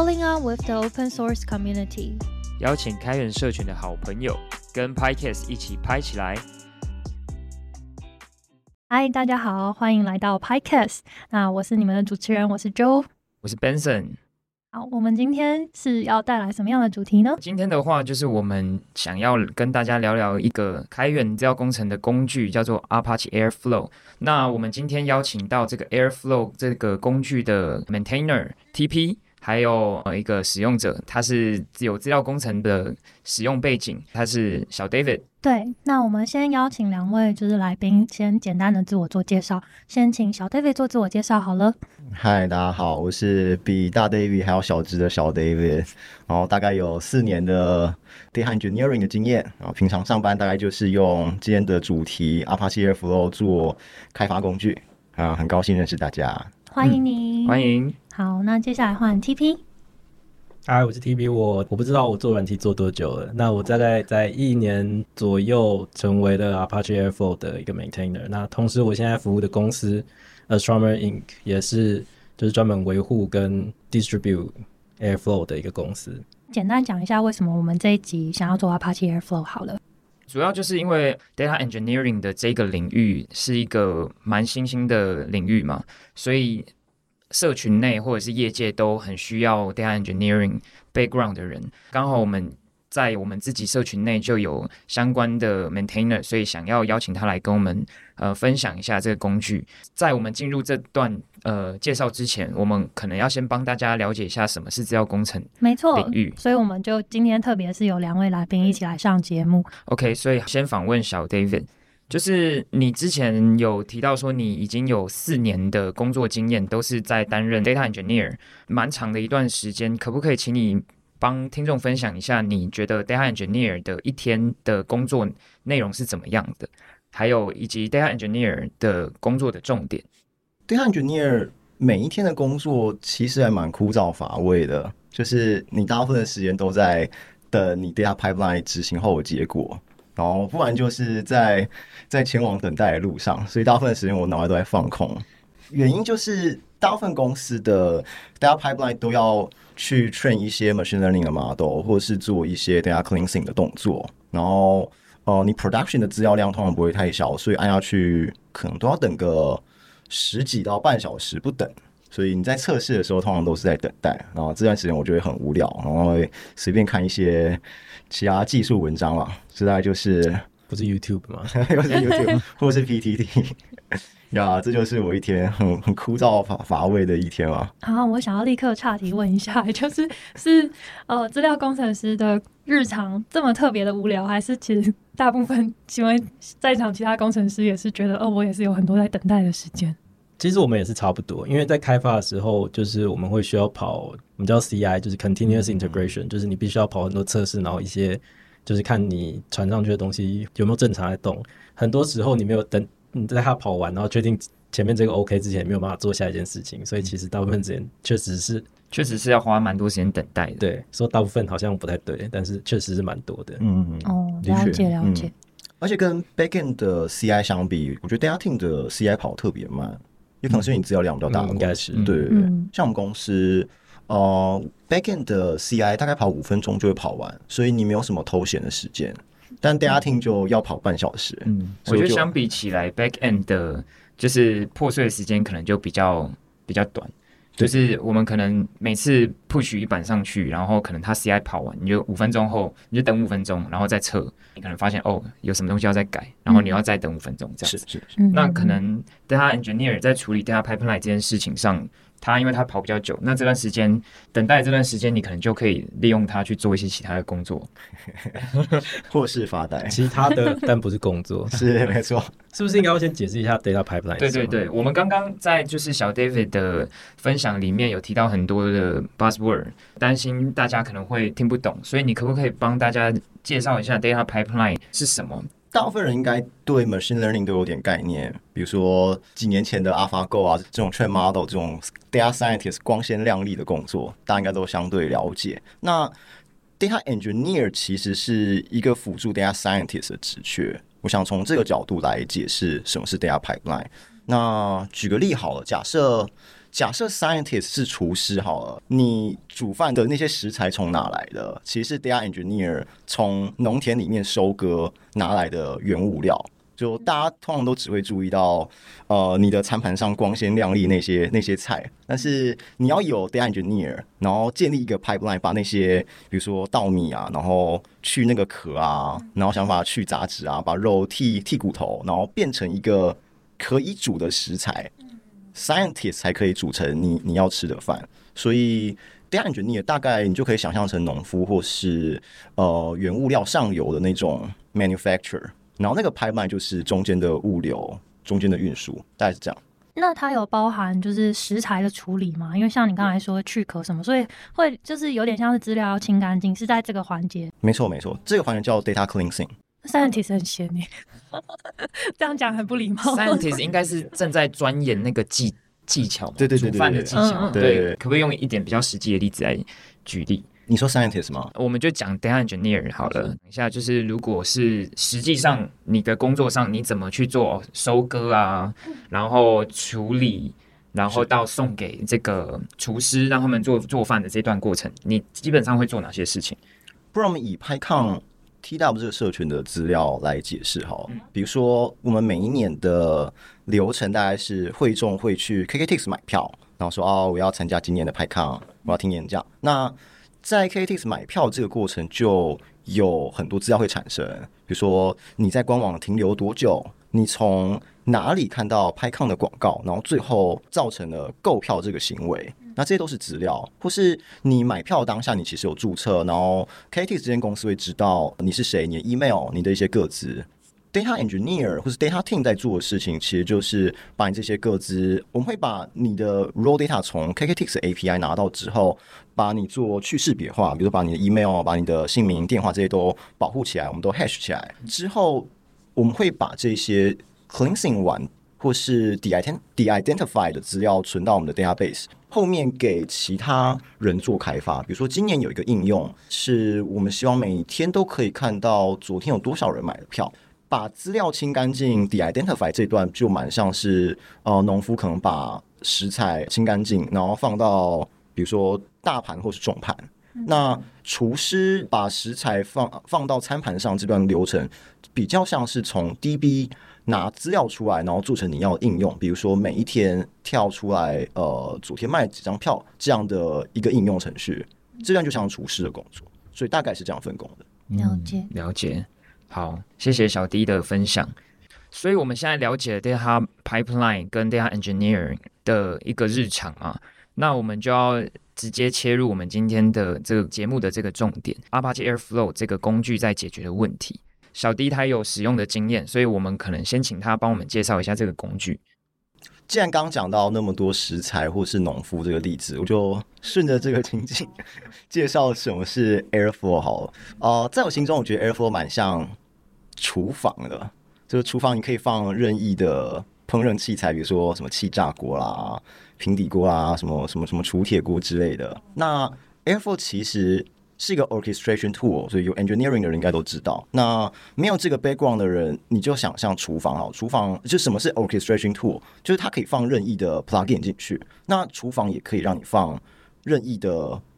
Rolling on with the open source community，邀请开源社群的好朋友跟 PyCast 一起拍起来。嗨，大家好，欢迎来到 PyCast。那我是你们的主持人，我是 Joe，我是 Benson。好，我们今天是要带来什么样的主题呢？今天的话，就是我们想要跟大家聊聊一个开源资料工程的工具，叫做 Apache Airflow。那我们今天邀请到这个 Airflow 这个工具的 Maintainer TP。还有呃一个使用者，他是有资料工程的使用背景，他是小 David。对，那我们先邀请两位就是来宾，先简单的自我做介绍。先请小 David 做自我介绍好了。嗨，大家好，我是比大 David 还要小只的小 David，然后大概有四年的 data engineering 的经验，然后平常上班大概就是用今天的主题 Apache Airflow 做开发工具啊，很高兴认识大家。欢迎你，欢迎。好，那接下来换 TP。嗨，我是 TP，我我不知道我做软体做多久了。那我大概在一年左右成为了 Apache Airflow 的一个 maintainer。那同时，我现在服务的公司 Astronomer Inc 也是就是专门维护跟 distribute Airflow 的一个公司。简单讲一下为什么我们这一集想要做 Apache Airflow 好了。主要就是因为 data engineering 的这个领域是一个蛮新兴的领域嘛，所以社群内或者是业界都很需要 data engineering background 的人。刚好我们。在我们自己社群内就有相关的 maintainer，所以想要邀请他来跟我们呃分享一下这个工具。在我们进入这段呃介绍之前，我们可能要先帮大家了解一下什么是资料工程，没错领域。所以我们就今天特别是有两位来宾一起来上节目。OK，所以先访问小 David，就是你之前有提到说你已经有四年的工作经验，都是在担任 data engineer，蛮长的一段时间，可不可以请你？帮听众分享一下，你觉得 data engineer 的一天的工作内容是怎么样的？还有以及 data engineer 的工作的重点。data engineer 每一天的工作其实还蛮枯燥乏味的，就是你大部分的时间都在等你 data pipeline 执行后的结果，然后不然就是在在前往等待的路上，所以大部分时间我脑袋都在放空。原因就是大部分公司的 data pipeline 都要。去 train 一些 machine learning 的 model，或者是做一些 data cleansing 的动作，然后呃，你 production 的资料量通常不会太小，所以按下去可能都要等个十几到半小时不等，所以你在测试的时候通常都是在等待，然后这段时间我就会很无聊，然后随便看一些其他技术文章了，大概就是不是 YouTube 吗？又是 YouTube 或是 PTT。呀，这就是我一天很很枯燥乏乏味的一天啊！好，我想要立刻岔题问一下，就是是呃，资料工程师的日常这么特别的无聊，还是其实大部分请问在场其他工程师也是觉得，哦，我也是有很多在等待的时间。其实我们也是差不多，因为在开发的时候，就是我们会需要跑，我们叫 CI，就是 Continuous Integration，就是你必须要跑很多测试，然后一些就是看你传上去的东西有没有正常在动。很多时候你没有等。你在它跑完，然后确定前面这个 OK 之前，没有办法做下一件事情，所以其实大部分时间确实是，确实是要花蛮多时间等待的。对，说大部分好像不太对，但是确实是蛮多的。嗯嗯哦，了解了解。而且跟 Backend 的 CI 相比，我觉得 Data Team 的 CI 跑特别慢，有可能是因为你资料量比较大，应该是。对。像我们公司，呃，Backend 的 CI 大概跑五分钟就会跑完，所以你没有什么偷闲的时间。但大家听就要跑半小时，嗯，我觉得相比起来，back end 的就是破碎的时间可能就比较比较短，就是我们可能每次 push 一版上去，然后可能它 CI 跑完，你就五分钟后你就等五分钟，然后再测，你可能发现哦有什么东西要再改，然后你要再等五分钟这样子，是是，那可能 data engineer 在处理 data pipeline 这件事情上。他因为他跑比较久，那这段时间等待这段时间，你可能就可以利用它去做一些其他的工作，或是发呆，其他的但不是工作，是没错。是不是应该要先解释一下 data pipeline？对对对，我们刚刚在就是小 David 的分享里面有提到很多的 buzzword，担心大家可能会听不懂，所以你可不可以帮大家介绍一下 data pipeline 是什么？大部分人应该对 machine learning 都有点概念，比如说几年前的 AlphaGo 啊，这种 train model 这种 data scientist 光鲜亮丽的工作，大家应该都相对了解。那 data engineer 其实是一个辅助 data scientist 的职缺。我想从这个角度来解释什么是 data pipeline。那举个例好了，假设假设 scientist 是厨师好了，你煮饭的那些食材从哪来的？其实是 data engineer 从农田里面收割拿来的原物料。就大家通常都只会注意到，呃，你的餐盘上光鲜亮丽那些那些菜，但是你要有 data engineer，然后建立一个 pipeline，把那些比如说稻米啊，然后去那个壳啊，然后想办法去杂质啊，把肉剔剔骨头，然后变成一个可以煮的食材，scientist 才可以组成你你要吃的饭。所以 data engineer 大概你就可以想象成农夫或是呃原物料上游的那种 manufacturer。然后那个 pipeline 就是中间的物流、中间的运输，大概是这样。那它有包含就是食材的处理吗？因为像你刚才说去壳什么，所以会就是有点像是资料要清干净，是在这个环节。没错，没错，这个环节叫 data cleansing。Scientist 很闲呢，这样讲很不礼貌。Scientist 应该是正在钻研那个技技巧，对对对，煮饭的技巧。对，可不可以用一点比较实际的例子来举例？你说 scientist 吗？我们就讲 data engineer 好了。等一下，就是如果是实际上你的工作上你怎么去做收割啊，然后处理，然后到送给这个厨师让他们做做饭的这段过程，你基本上会做哪些事情？不然我们以拍抗 TW 这个社群的资料来解释哈。比如说，我们每一年的流程大概是会众会去 KKTix 买票，然后说哦，我要参加今年的拍抗，我要听演讲。那在 K K T X 买票这个过程，就有很多资料会产生，比如说你在官网停留多久，你从哪里看到拍抗的广告，然后最后造成了购票这个行为，那这些都是资料，或是你买票当下你其实有注册，然后 KT 这间公司会知道你是谁，你的 email，你的一些个资。Data engineer 或是 data team 在做的事情，其实就是把你这些各自，我们会把你的 raw data 从 KKTX API 拿到之后，把你做去识别化，比如说把你的 email、把你的姓名、电话这些都保护起来，我们都 hash 起来之后，我们会把这些 cleansing 完或是 de identify 的资料存到我们的 database，后面给其他人做开发。比如说今年有一个应用，是我们希望每天都可以看到昨天有多少人买的票。把资料清干净，de-identify 这段就蛮像是呃，农夫可能把食材清干净，然后放到比如说大盘或是重盘。那厨师把食材放放到餐盘上这段流程，比较像是从 DB 拿资料出来，然后做成你要应用，比如说每一天跳出来呃，昨天卖几张票这样的一个应用程序，这样就像厨师的工作，所以大概是这样分工的。了解，了解。好，谢谢小 D 的分享。所以我们现在了解了 data pipeline 跟 data engineering 的一个日常啊，那我们就要直接切入我们今天的这个节目的这个重点，Apache Airflow 这个工具在解决的问题。小 D 他有使用的经验，所以我们可能先请他帮我们介绍一下这个工具。既然刚讲到那么多食材或是农夫这个例子，我就顺着这个情景介绍什么是 Airflow 好了。呃，在我心中，我觉得 Airflow 蛮像。厨房的，就是厨房，你可以放任意的烹饪器材，比如说什么气炸锅啦、平底锅啦、什么什么什么厨铁锅之类的。那 Airflow 其实是一个 orchestration tool，所以有 engineering 的人应该都知道。那没有这个 background 的人，你就想象厨房哈，厨房就什么是 orchestration tool？就是它可以放任意的 plugin 进去。那厨房也可以让你放任意的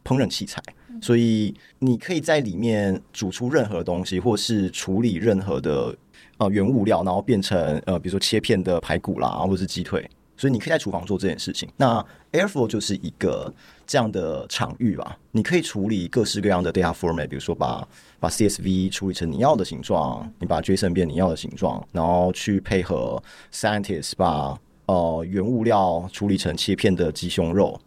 烹饪器材。所以你可以在里面煮出任何东西，或是处理任何的呃原物料，然后变成呃比如说切片的排骨啦，或者是鸡腿。所以你可以在厨房做这件事情。那 Airflow 就是一个这样的场域吧。你可以处理各式各样的 data format，比如说把把 CSV 处理成你要的形状，你把 JSON 变你要的形状，然后去配合 Scientist 把呃原物料处理成切片的鸡胸肉。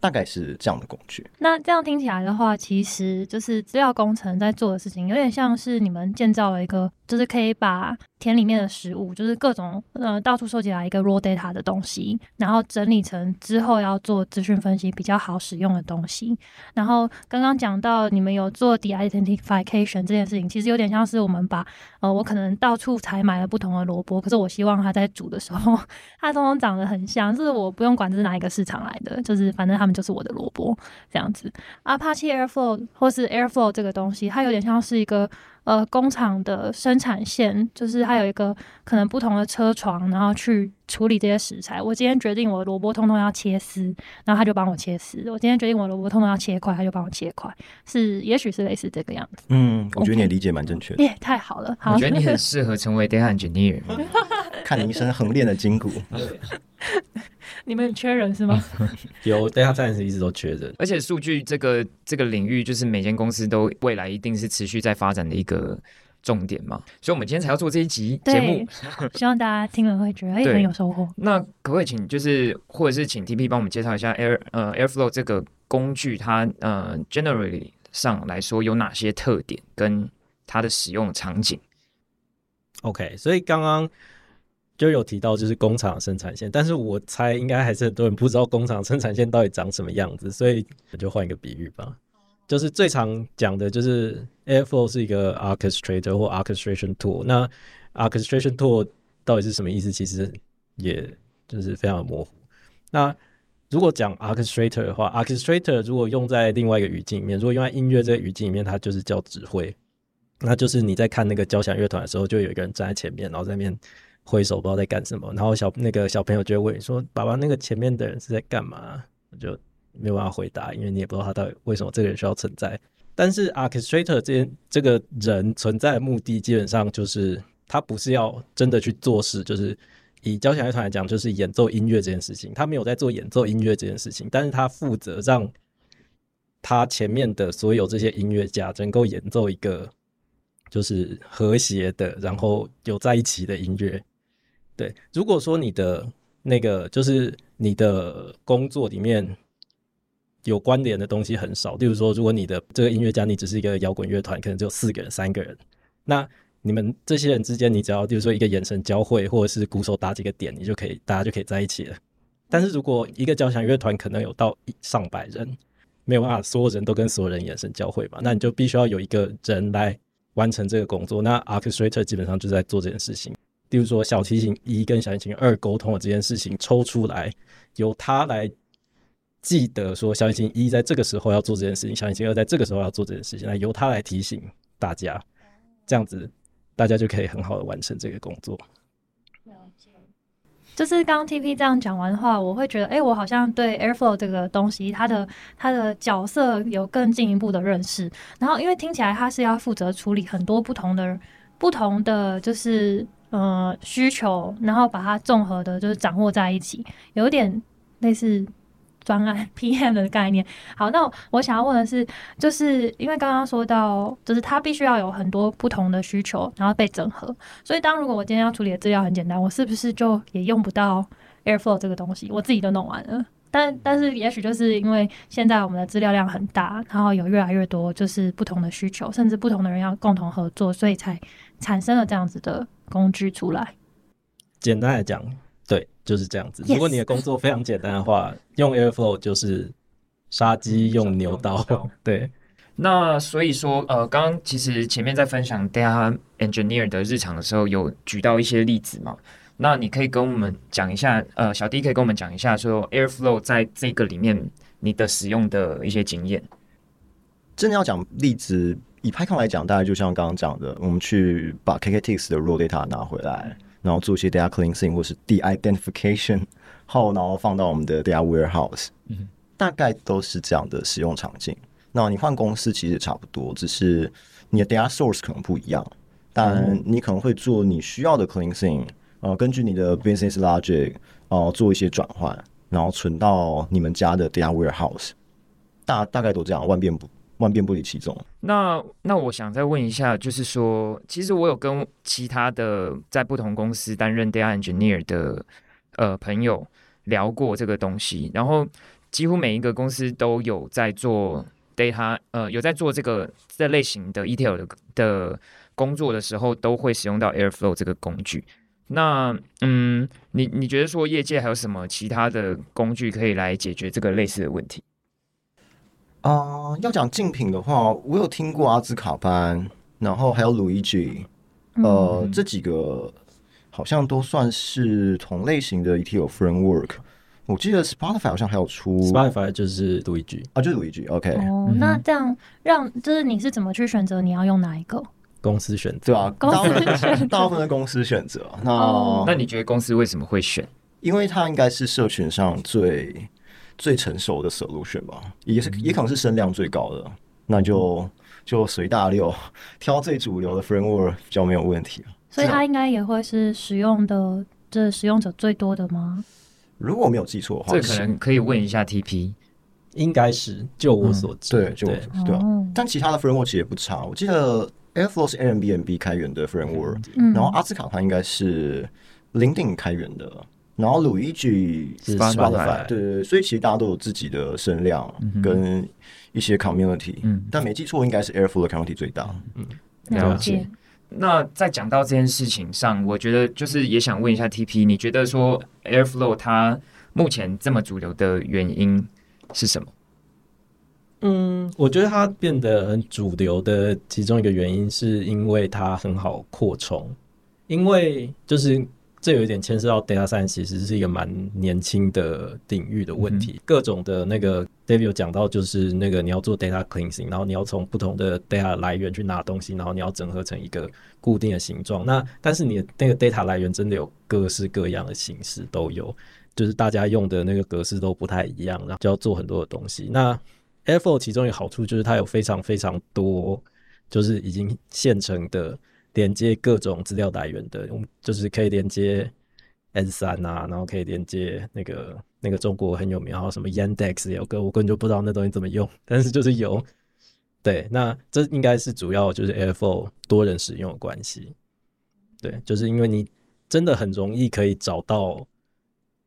大概是这样的工具。那这样听起来的话，其实就是资料工程在做的事情，有点像是你们建造了一个，就是可以把田里面的食物，就是各种呃到处收集来一个 raw data 的东西，然后整理成之后要做资讯分析比较好使用的东西。然后刚刚讲到你们有做 de-identification 这件事情，其实有点像是我们把呃我可能到处采买了不同的萝卜，可是我希望它在煮的时候，它通通长得很像，就是我不用管这是哪一个市场来的，就是反正他们。就是我的萝卜这样子，Apache Airflow 或是 Airflow 这个东西，它有点像是一个呃工厂的生产线，就是它有一个可能不同的车床，然后去处理这些食材。我今天决定我萝卜通通要切丝，然后他就帮我切丝；我今天决定我萝卜通通要切块，他就帮我切块。是，也许是类似这个样子。嗯，我觉得你的理解蛮正确的。耶，太好了！好，我觉得你很 适合成为 data engineer。看你一身横练的筋骨。你们缺人是吗？有 data science 一直都缺人，而且数据这个这个领域，就是每间公司都未来一定是持续在发展的一个重点嘛。所以，我们今天才要做这一集节目，希望大家听了会觉得哎很有收获。那可不可以请就是或者是请 TP 帮我们介绍一下 Air 呃 Airflow 这个工具，它呃 generally 上来说有哪些特点跟它的使用场景？OK，所以刚刚。就有提到就是工厂生产线，但是我猜应该还是很多人不知道工厂生产线到底长什么样子，所以我就换一个比喻吧，就是最常讲的就是 Airflow 是一个 orchestrator 或 orchestration tool。那 orchestration tool 到底是什么意思？其实也就是非常的模糊。那如果讲 orchestrator 的话，orchestrator 如果用在另外一个语境里面，如果用在音乐这个语境里面，它就是叫指挥。那就是你在看那个交响乐团的时候，就有一个人站在前面，然后在那边。挥手不知道在干什么，然后小那个小朋友就会问说：“爸爸，那个前面的人是在干嘛？”我就没有办法回答，因为你也不知道他到底为什么这个人需要存在。但是 orchestrator 这这个人存在的目的，基本上就是他不是要真的去做事，就是以交响乐团来讲，就是演奏音乐这件事情，他没有在做演奏音乐这件事情，但是他负责让他前面的所有这些音乐家能够演奏一个就是和谐的，然后有在一起的音乐。对，如果说你的那个就是你的工作里面有关联的东西很少，例如说，如果你的这个音乐家你只是一个摇滚乐团，可能只有四个人、三个人，那你们这些人之间，你只要比如说一个眼神交汇，或者是鼓手打几个点，你就可以大家就可以在一起了。但是如果一个交响乐团可能有到上百人，没有办法所有人都跟所有人眼神交汇嘛，那你就必须要有一个人来完成这个工作。那 orchestrator 基本上就在做这件事情。例如说，小提琴一跟小提琴二沟通的这件事情抽出来，由他来记得说，小提琴一在这个时候要做这件事情，小提琴二在这个时候要做这件事情，那由他来提醒大家，这样子大家就可以很好的完成这个工作。就是刚刚 TP 这样讲完的话，我会觉得，哎，我好像对 Airflow 这个东西，它的它的角色有更进一步的认识。然后，因为听起来它是要负责处理很多不同的不同的，就是。呃，需求，然后把它综合的，就是掌握在一起，有点类似专案 PM 的概念。好，那我想要问的是，就是因为刚刚说到，就是它必须要有很多不同的需求，然后被整合。所以，当如果我今天要处理的资料很简单，我是不是就也用不到 Airflow 这个东西？我自己都弄完了。但但是，也许就是因为现在我们的资料量很大，然后有越来越多就是不同的需求，甚至不同的人要共同合作，所以才产生了这样子的。工具出来，简单来讲，对，就是这样子。如果你的工作非常简单的话，用 Airflow 就是杀鸡用牛刀。对，那所以说，呃，刚刚其实前面在分享 Data Engineer 的日常的时候，有举到一些例子嘛？那你可以跟我们讲一下，呃，小弟可以跟我们讲一下，说 Airflow 在这个里面你的使用的一些经验。真的要讲例子。以 Python 来讲，大概就像刚刚讲的，我们去把 KKTix 的 raw data 拿回来，然后做一些 data cleansing 或是 de-identification 后，然后放到我们的 data warehouse，嗯，大概都是这样的使用场景。那你换公司其实差不多，只是你的 data source 可能不一样，但你可能会做你需要的 cleansing，呃，根据你的 business logic，呃，做一些转换，然后存到你们家的 data warehouse，大大概都这样，万变不。万变不离其宗。那那我想再问一下，就是说，其实我有跟其他的在不同公司担任 data engineer 的呃朋友聊过这个东西，然后几乎每一个公司都有在做 data，呃，有在做这个这类型的 ETL 的的工作的时候，都会使用到 Airflow 这个工具。那嗯，你你觉得说业界还有什么其他的工具可以来解决这个类似的问题？啊，要讲竞品的话，我有听过阿兹卡班，然后还有 Luigi，呃，这几个好像都算是同类型的 ETL framework。我记得 Spotify 好像还有出 Spotify 就是 Luigi 啊，就是 Luigi。OK，哦，那这样让就是你是怎么去选择你要用哪一个？公司选择。对吧、公司大部分选择 大部分的公司选择。那、哦那你觉得公司为什么会选？因为它应该是社群上最最成熟的 solution 吧，也是也可能是声量最高的，那就就随大流，挑最主流的 framework 比较没有问题。所以它应该也会是使用的这使用者最多的吗？如果我没有记错的话，这可能可以问一下 TP。应该是，就我所知，对，就对对啊。哦但其他的 framework 其实也不差，我记得 Airflow 是 Airbnb 开源的 framework，、嗯然后阿兹卡它应该是 LinkedIn 开源的，然后 Luigi 是 Spotify 对对对，所以其实大家都有自己的声量跟一些 community，、嗯但没记错应该是 Airflow 的 community 最大。嗯了解解。那在讲到这件事情上，我觉得就是也想问一下 TP，你觉得说 Airflow 它目前这么主流的原因是什么？嗯，我觉得它变得很主流的其中一个原因，是因为它很好扩充。因为就是这有一点牵涉到 data science，其实是一个蛮年轻的领域的问题。各种的那个 David 有讲到，就是那个你要做 data cleansing，然后你要从不同的 data 来源去拿东西，然后你要整合成一个固定的形状。那但是你的那个 data 来源真的有各式各样的形式都有，就是大家用的那个格式都不太一样，然后就要做很多的东西。那 Airflow 其中一个好处就是它有非常非常多，就是已经现成的连接各种资料来源的，我们就是可以连接 S 三啊，然后可以连接那个那个中国很有名，还有什么 Yandex 也有个，我根本就不知道那东西怎么用，但是就是有。对，那这应该是主要就是 AFO 多人使用的关系。对，就是因为你真的很容易可以找到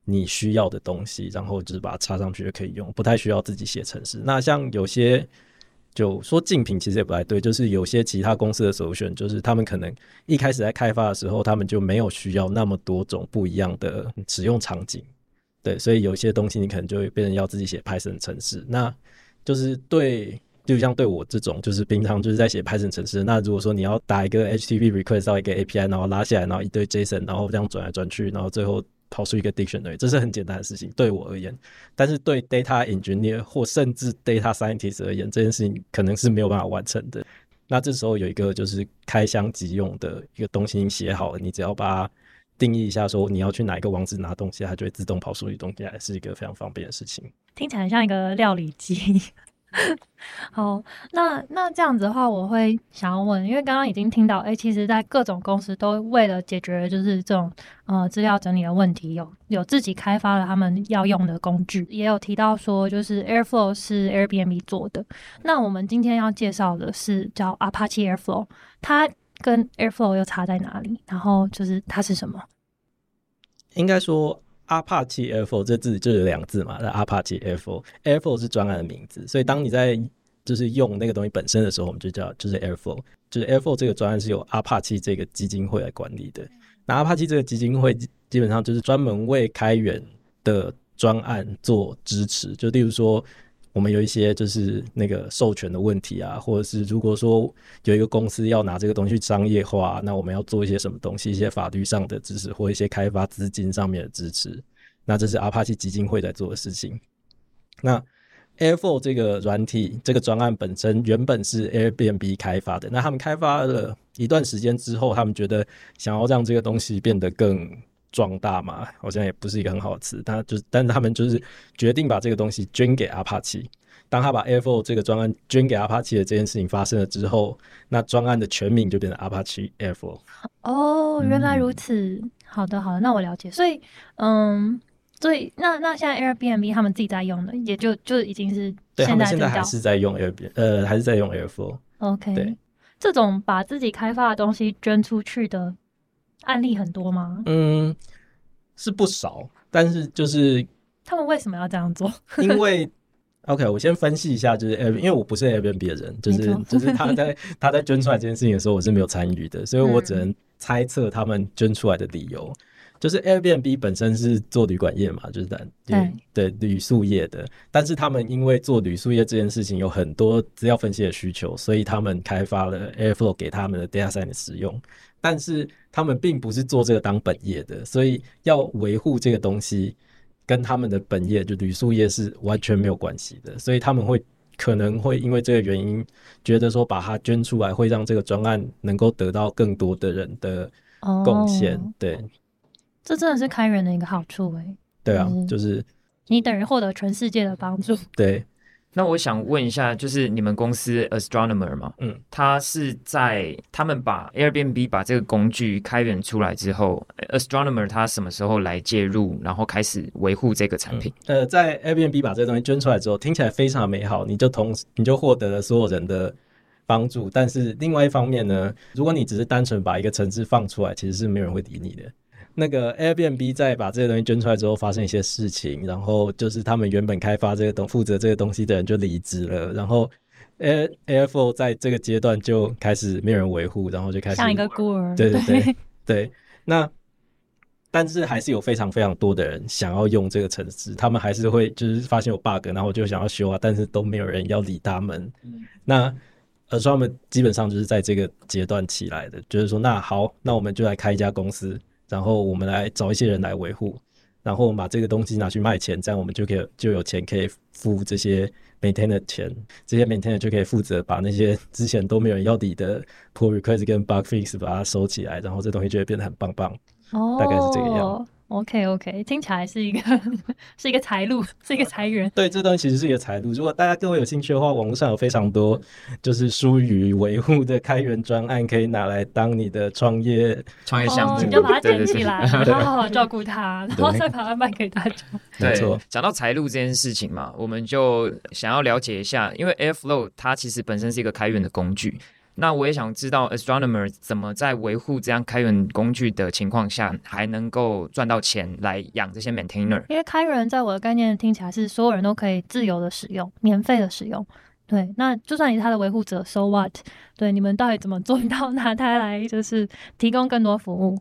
你需要的东西，然后就是把它插上去就可以用，不太需要自己写程式。那像有些就说竞品其实也不太对，就是有些其他公司的首选，就是他们可能一开始在开发的时候，他们就没有需要那么多种不一样的使用场景。对，所以有些东西你可能就会变成要自己写 Python 程式，那就是对，就像对我这种，就是平常就是在写 Python 程式，那如果说你要打一个 HTTP request 到一个 API，然后拉下来，然后一堆 JSON，然后这样转来转去，然后最后跑出一个 dictionary，这是很简单的事情，对我而言。但是对 data engineer 或甚至 data scientist 而言，这件事情可能是没有办法完成的。那这时候有一个就是开箱即用的一个东西，你写好了，你只要把它定义一下，说你要去哪一个网址拿东西，它就会自动跑出一东西来，是一个非常方便的事情。听起来像一个料理机。好，那那这样子的话，我会想要问，因为刚刚已经听到，哎、其实，在各种公司都为了解决就是这种呃资料整理的问题，有有自己开发了他们要用的工具，也有提到说，就是 Airflow 是 Airbnb 做的。那我们今天要介绍的是叫 Apache Airflow，它跟 Airflow 又差在哪里？然后就是它是什么？应该说 Apache Airflow 这字就有两个字嘛，那 Apache Airflow，Airflow 是专案的名字，所以当你在就是用那个东西本身的时候，我们就叫就是 Airflow，就是 Airflow 这个专案是由 Apache 这个基金会来管理的。那 Apache 这个基金会基本上就是专门为开源的专案做支持，就例如说。我们有一些就是那个授权的问题啊，或者是如果说有一个公司要拿这个东西去商业化，那我们要做一些什么东西，一些法律上的支持或一些开发资金上面的支持，那这是 Apache 基金会在做的事情。那 Airflow 这个软体这个专案本身原本是 Airbnb 开发的，那他们开发了一段时间之后，他们觉得想要让这个东西变得更壮大嘛，好像也不是一个很好的词，但就是，但是他们就是决定把这个东西捐给 Apache。当他把 Airflow 这个专案捐给 Apache 的这件事情发生了之后，那专案的全名就变成 Apache Airflow。哦，原来嗯如此。好的，好的，那我了解。所以，嗯，所以那那现在 Airbnb 他们自己在用的，也就就已经是对他们现在还是在用 Airbnb，呃，还是在用 Airflow。OK。对，这种把自己开发的东西捐出去的案例很多吗？嗯，是不少，但是就是他们为什么要这样做？因为 OK，我先分析一下，就是因为我不是 Airbnb 的人，就是就是他在 他在捐出来这件事情的时候，我是没有参与的，所以我只嗯能猜测他们捐出来的理由。就是 Airbnb 本身是做旅馆业嘛，就是在对对旅宿业的，但是他们因为做旅宿业这件事情有很多资料分析的需求，所以他们开发了 Airflow 给他们的 data science 使用。但是他们并不是做这个当本业的，所以要维护这个东西跟他们的本业就旅宿业是完全没有关系的，所以他们会可能会因为这个原因，觉得说把它捐出来，会让这个专案能够得到更多的人的贡献。哦对这真的是开源的一个好处诶，对啊，嗯就是你等于获得全世界的帮助。对，那我想问一下，就是你们公司 Astronomer 嘛，嗯，他是在他们把 Airbnb 把这个工具开源出来之后，Astronomer 他什么时候来介入，然后开始维护这个产品？呃，在 Airbnb 把这个东西捐出来之后，听起来非常美好，你就同时你就获得了所有人的帮助。但是另外一方面呢，如果你只是单纯把一个城市放出来，其实是没有人会理你的。那个 Airbnb 在把这些东西捐出来之后，发生一些事情，然后就是他们原本开发这个东负责这个东西的人就离职了，然后 Air Airflow 在这个阶段就开始没有人维护，然后就开始像一个孤儿，对对对对，那但是还是有非常非常多的人想要用这个城市，他们还是会就是发现有 bug，然后就想要修啊，但是都没有人要理他们。那呃，所以他们基本上就是在这个阶段起来的，就是说，那好，那我们就来开一家公司，然后我们来找一些人来维护，然后我们把这个东西拿去卖钱，这样我们就可以就有钱可以付这些 maintain 的钱，这些 maintain 就可以负责把那些之前都没有人要理的 pull request 跟 bug fix 把它收起来，然后这东西就会变得很棒棒。哦，大概是这个样。OK OK，听起来是一个是一个财路，是一个财源。对，这东西其实是一个财路。如果大家各位有兴趣的话，网络上有非常多就是疏于维护的开源专案，可以拿来当你的创业。哦，创业项目，你就把它对对对建起来，然后好好照顾它，然后再把它卖给大家。没错对，，讲到财路这件事情嘛，我们就想要了解一下，因为 Airflow 它其实本身是一个开源的工具。那我也想知道 Astronomer 怎么在维护这样开源工具的情况下，还能够赚到钱来养这些 maintainer。因为开源在我的概念听起来是所有人都可以自由的使用，免费的使用。对，那就算你是它的维护者，so what？对，你们到底怎么做到拿它来就是提供更多服务？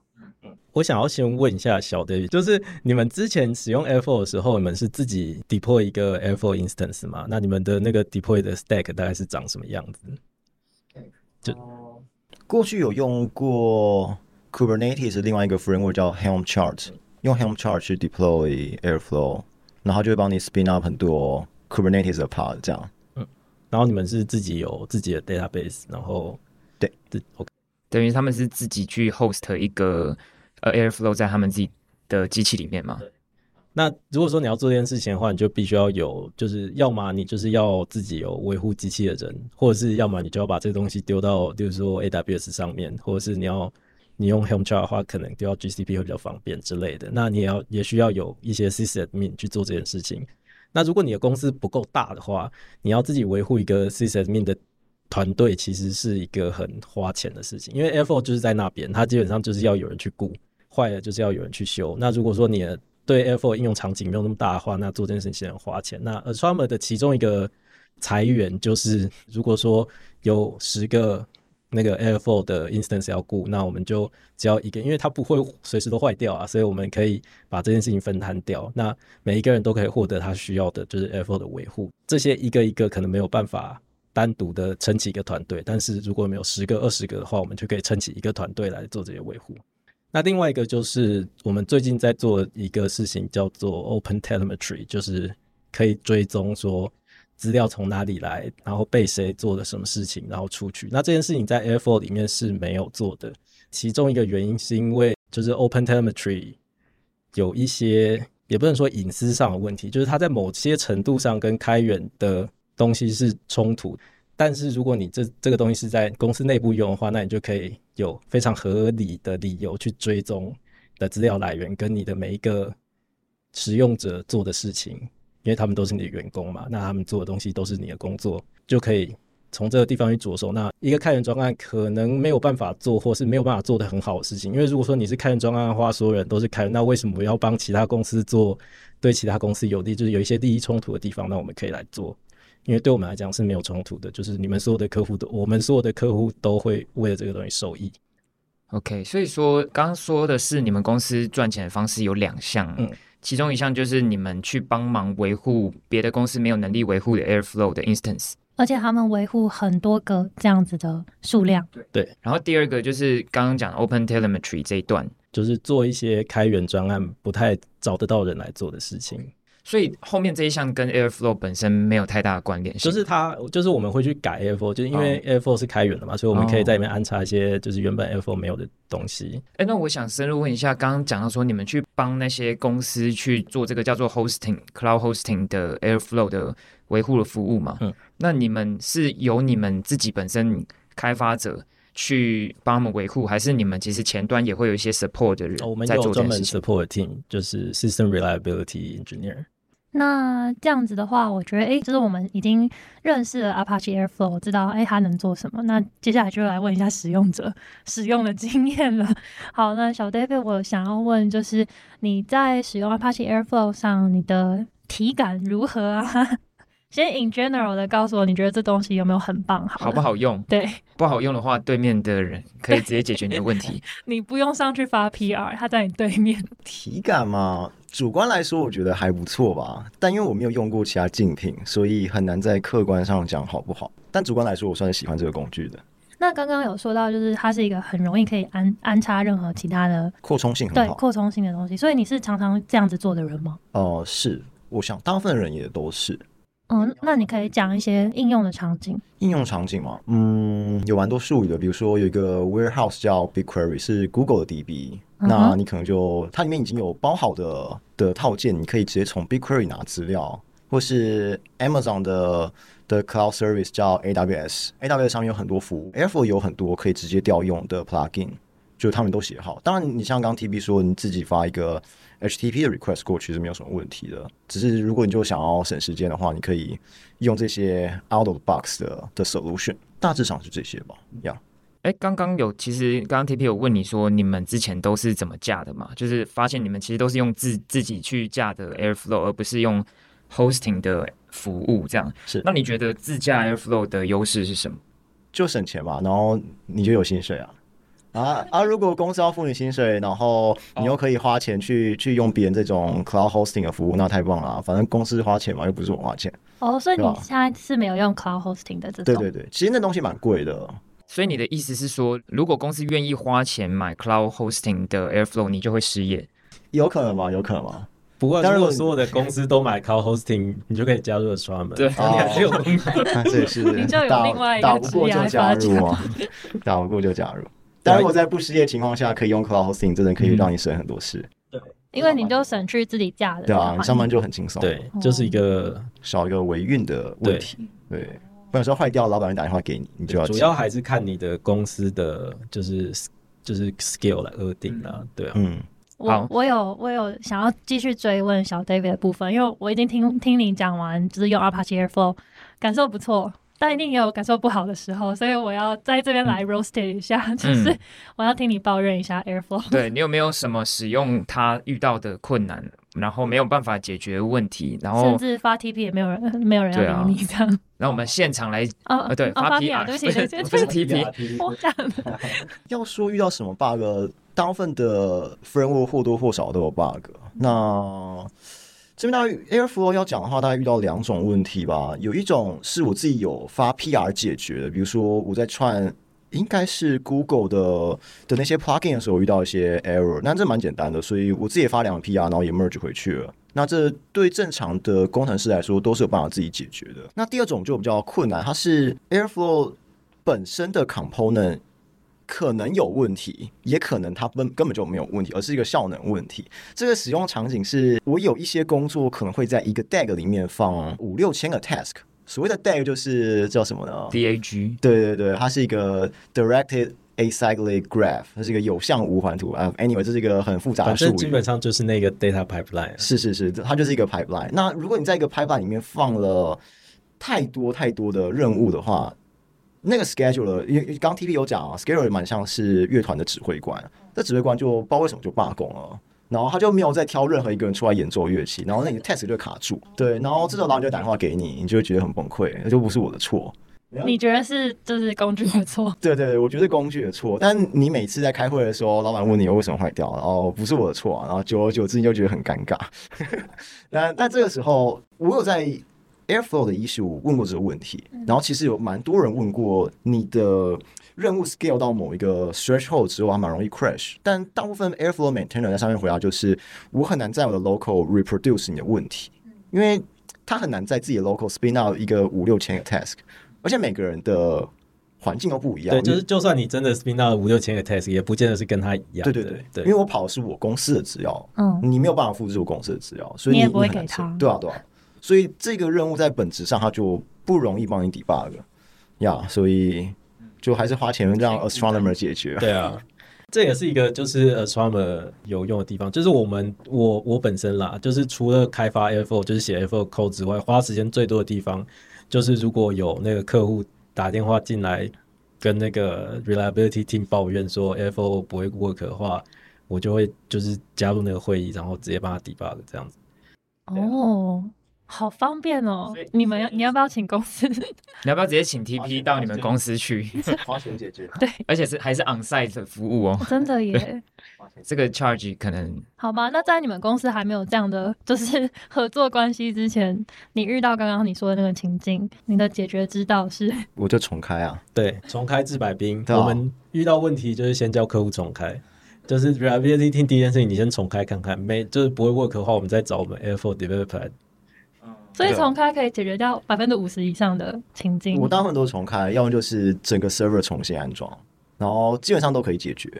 我想要先问一下小 David，就是你们之前使用 Airflow 的时候，你们是自己 deploy 一个 Airflow instance 吗？那你们的那个 deploy 的 stack 大概是长什么样子？过去有用过 Kubernetes 另外一个 framework 叫 Helm Chart，用 Helm Chart 去 deploy Airflow，然后就会帮你 spin up 很多 Kubernetes 的 part，这样。嗯然后你们是自己有自己的 database，然后对对，OK，等于他们是自己去 host 一个呃 Airflow 在他们自己的机器里面嘛？那如果说你要做这件事情的话，你就必须要有，就是要么你就是要自己有维护机器的人，或者是要么你就要把这个东西丢到，比如说 AWS 上面，或者是你要你用 Helm chart 的话，可能丢到 GCP 会比较方便之类的。那你也要也需要有一些 sysadmin 去做这件事情。那如果你的公司不够大的话，你要自己维护一个 sysadmin 的团队，其实是一个很花钱的事情，因为 Airflow 就是在那边，它基本上就是要有人去顾，坏了就是要有人去修。那如果说你的对 Airflow 应用场景没有那么大的话，那做这件事情很花钱。那 a t r a m a 的其中一个裁员就是，如果说有十个那个 Airflow 的 instance 要顾，那我们就只要一个，因为它不会随时都坏掉啊，所以我们可以把这件事情分摊掉。那每一个人都可以获得他需要的，就是 Airflow 的维护。这些一个一个可能没有办法单独的撑起一个团队，但是如果没有十个、二十个的话，我们就可以撑起一个团队来做这些维护。那另外一个就是我们最近在做一个事情，叫做 Open Telemetry，就是可以追踪说资料从哪里来，然后被谁做了什么事情，然后出去。那这件事情在 Airflow 里面是没有做的，其中一个原因是因为就是 Open Telemetry 有一些也不能说隐私上的问题，就是它在某些程度上跟开源的东西是冲突。但是如果你这这个东西是在公司内部用的话，那你就可以有非常合理的理由去追踪的资料来源跟你的每一个使用者做的事情，因为他们都是你的员工嘛，那他们做的东西都是你的工作，就可以从这个地方去着手。那一个开源专案可能没有办法做，或是没有办法做的很好的事情，因为如果说你是开源专案的话，所有人都是开源，那为什么要帮其他公司做对其他公司有利，就是有一些利益冲突的地方，那我们可以来做。因为对我们来讲是没有冲突的，就是你们所有的客户都，我们所有的客户都会为了这个东西受益。OK，所以说刚刚说的是你们公司赚钱的方式有两项，嗯其中一项就是你们去帮忙维护别的公司没有能力维护的 Airflow 的 instance，而且他们维护很多个这样子的数量。对对然后第二个就是刚刚讲 Open Telemetry 这一段，就是做一些开源专案不太找得到人来做的事情。所以后面这一项跟 Airflow 本身没有太大的关联性，就是它，就是我们会去改 Airflow，就是因为 Airflow 是开源的嘛，所以我们可以在里面安插一些就是原本 Airflow 没有的东西。哎，那我想深入问一下，刚刚讲到说你们去帮那些公司去做这个叫做 hosting cloud hosting 的 Airflow 的维护的服务嘛？嗯，那你们是由你们自己本身开发者去帮他们维护，还是你们其实前端也会有一些 support 的人哦我们在有专门？support team，就是 System Reliability Engineer。那这样子的话，我觉得，诶，就是我们已经认识了 Apache Airflow，知道，诶，它能做什么。那接下来就来问一下使用者使用的经验了。好，那小 David，我想要问，就是你在使用 Apache Airflow 上，你的体感如何啊？先 in general 的告诉我，你觉得这东西有没有很棒？好不？好用？对不好用的话，对面的人可以直接解决你的问题。你不用上去发 PR，他在你对面。体感嘛，主观来说我觉得还不错吧，但因为我没有用过其他竞品，所以很难在客观上讲好不好。但主观来说，我算是喜欢这个工具的，那刚刚有说到，就是它是一个很容易可以安安插任何其他的扩充性很好。对扩充性的东西，所以你是常常这样子做的人吗？哦、是，我想大部分人也都是。嗯，那你可以讲一些应用的场景。应用场景嘛，嗯，有蛮多术语的，比如说有一个 warehouse 叫 BigQuery，是 Google 的 DB，、嗯那你可能就它里面已经有包好的的套件，你可以直接从 BigQuery 拿资料，或是 Amazon 的的 Cloud Service 叫 AWS，AWS 上面有很多服务，Airflow 有很多可以直接调用的 plugin，就他们都写好。当然，你像刚刚 TB 说，你自己发一个 HTTP 的 request 过去是没有什么问题的，只是如果你就想要省时间的话，你可以用这些 out of the box 的的 solution，大致上是这些吧。呀、哎，刚刚有，其实刚刚 TP 有问你说，你们之前都是怎么架的嘛？就是发现你们其实都是用自自己去架的 Airflow，而不是用 hosting 的服务这样。是那你觉得自驾 Airflow 的优势是什么？就省钱嘛，然后你就有薪水啊。啊啊！如果公司要付你薪水，然后你又可以花钱去去用别人这种 cloud hosting 的服务，那太棒了啊、反正公司花钱嘛，又不是我花钱。哦，所以你现在是没有用 cloud hosting 的这种？对对对，其实那东西蛮贵的。所以你的意思是说，如果公司愿意花钱买 cloud hosting 的 Airflow，你就会失业？有可能吗？有可能吗？不过，当然如果所有的公司都买 Cloud Hosting，你就可以加入了 s h a m 对，你还是有工作。这也是 你就有打另外一个打不过就加入职业嘛，打不过就加入。但如果在不失业的情况下，可以用 cloud hosting，真的可以让你省很多事。因为你就省去自己架的对啊。你上班就很轻松，对，就是一个少一个维运的问题。对，不然有时候坏掉，老板会打电话给你，你就要主要还是看你的公司的就是就是 skill 来而定啦。对啊，嗯，我我有我有想要继续追问小 David 的部分，因为我已经听听你讲完，就是用 Apache Airflow 感受不错，但一定也有感受不好的时候，所以我要在这边来 roast it 一下，就是嗯我要听你抱怨一下 Airflow。对你有没有什么使用它遇到的困难，然后没有办法解决的问题？然后甚，至发 TP 也没有人没有人对啊要理你这样。然后我们现场来，哦呃，对，哦发发 PR，对不起，不是，TP，我讲的要说遇到什么 bug，大部分的 framework 或多或少都有 bug。那这边大概 Airflow 要讲的话，大概遇到两种问题吧。有一种是我自己有发 PR 解决的，比如说我在串应该是 Google 的的那些 plugin 的时候遇到一些 error，那这蛮简单的，所以我自己也发两个 PR，然后也 merge 回去了。那这对正常的工程师来说都是有办法自己解决的。那第二种就比较困难，它是 Airflow 本身的 component 可能有问题，也可能它根根本就没有问题，而是一个效能问题。这个使用场景是我有一些工作可能会在一个 DAG 里面放五六千个 task。所谓的 DAG 就是叫什么呢？DAG，对对对，它是一个 directed acyclic graph，它是一个有向无环图啊。Anyway，这是一个很复杂的术语。反正基本上就是那个 data pipeline。是是是，它就是一个 pipeline。那如果你在一个 pipeline 里面放了太多太多的任务的话，那个 scheduler，因为刚刚 TP 有讲啊，scheduler 蛮像是乐团的指挥官，这指挥官就不知道为什么就罢工了。然后他就没有再挑任何一个人出来演奏乐器，然后那你的 test 就会卡住，对，然后这时候老板就打电话给你，你就会觉得很崩溃，那就不是我的错，你觉得是就是工具的错？对对对，我觉得是工具的错。但你每次在开会的时候，老板问你为什么坏掉，然后不是我的错啊、然后久而久之你就觉得很尴尬。那但这个时候，我有在 Airflow 的 issue 问过这个问题，然后其实有蛮多人问过你的任务 scale 到某一个 threshold 之后，还蛮容易 crash。但大部分 Airflow maintainer 在上面回答就是，我很难在我的 local reproduce 你的问题。因为他很难在自己的 local spin out 一个五六千个 task，而且每个人的环境都不一样。对，就是就算你真的 spin 到五六千个 task，也不见得是跟他一样。对对对对因为我跑的是我公司的资料，嗯，你没有办法复制我公司的资料，所以你也不会给他做对啊，对啊，所以这个任务在本质上它就不容易帮你 debug 呀所以就还是花钱让 astronomer 解决。对啊，这也是一个就是 astronomer 有用的地方，就是我们我我本身啦，就是除了开发 Airflow 就是写 Airflow code 之外，花时间最多的地方就是如果有那个客户打电话进来跟那个 reliability team 抱怨说 Airflow 不会 work 的话，我就会就是加入那个会议，然后直接帮他 debug 这样子。哦，好方便哦。你们要你要不要请公司？你要不要直接请 TP 到你们公司去？花钱解决。对而且是还是 on site 的服务哦。真的耶，这个 charge 可能好吧。那在你们公司还没有这样的就是 合作关系之前，你遇到刚刚你说的那个情境，你的解决之道是？我就重开啊，对，重开治百兵。对啊我们遇到问题就是先叫客户重开，就是 reliability team 第一件事情，你先重开看看，没就是不会 work 的话，我们再找我们 Airflow developer 来。所以重开可以解决掉百分之五十以上的情境。我大部分都是重开，要么就是整个 server 重新安装，然后基本上都可以解决。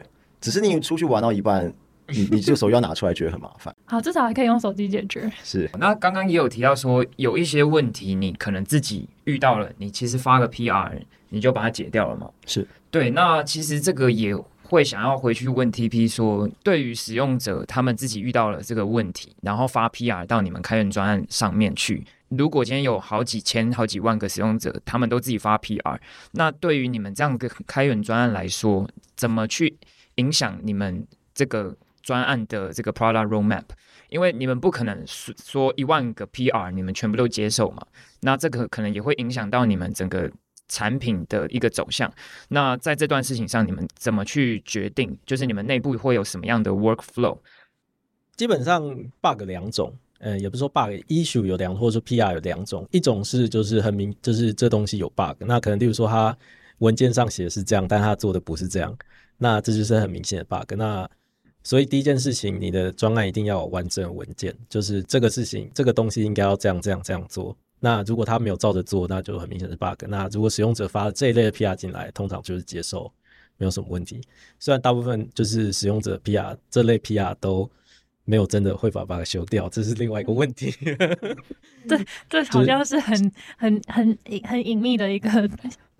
只是你出去玩到一半，你 你这个时候要拿出来，觉得很麻烦。好，至少还可以用手机解决。是那刚刚也有提到说，有一些问题你可能自己遇到了，你其实发个 PR 你就把它解掉了嘛。是，对。那其实这个也会想要回去问 TP 说，对于使用者他们自己遇到了这个问题，然后发 PR 到你们开源专案上面去。如果今天有好几千、好几万个使用者，他们都自己发 PR，那对于你们这样的开源专案来说，怎么去影响你们这个专案的这个 product roadmap？因为你们不可能说说一万个 PR 你们全部都接受嘛，那这个可能也会影响到你们整个产品的一个走向。那在这段事情上，你们怎么去决定？就是你们内部会有什么样的 workflow？基本上 bug 两种，呃，也不是说 bug issue 有两，或者说 PR 有两种，一种是就是很明，就是这东西有 bug，那可能例如说它文件上写的是这样，但它做的不是这样，那这就是很明显的 bug。那所以第一件事情，你的专案一定要有完整的文件，就是这个事情，这个东西应该要这样这样这样做。那如果他没有照着做，那就很明显是 bug。那如果使用者发了这一类的 PR 进来，通常就是接受，没有什么问题。虽然大部分就是使用者 PR 这类 PR 都没有真的会把 bug 修掉，这是另外一个问题。对这好像是很很很很隐秘的一个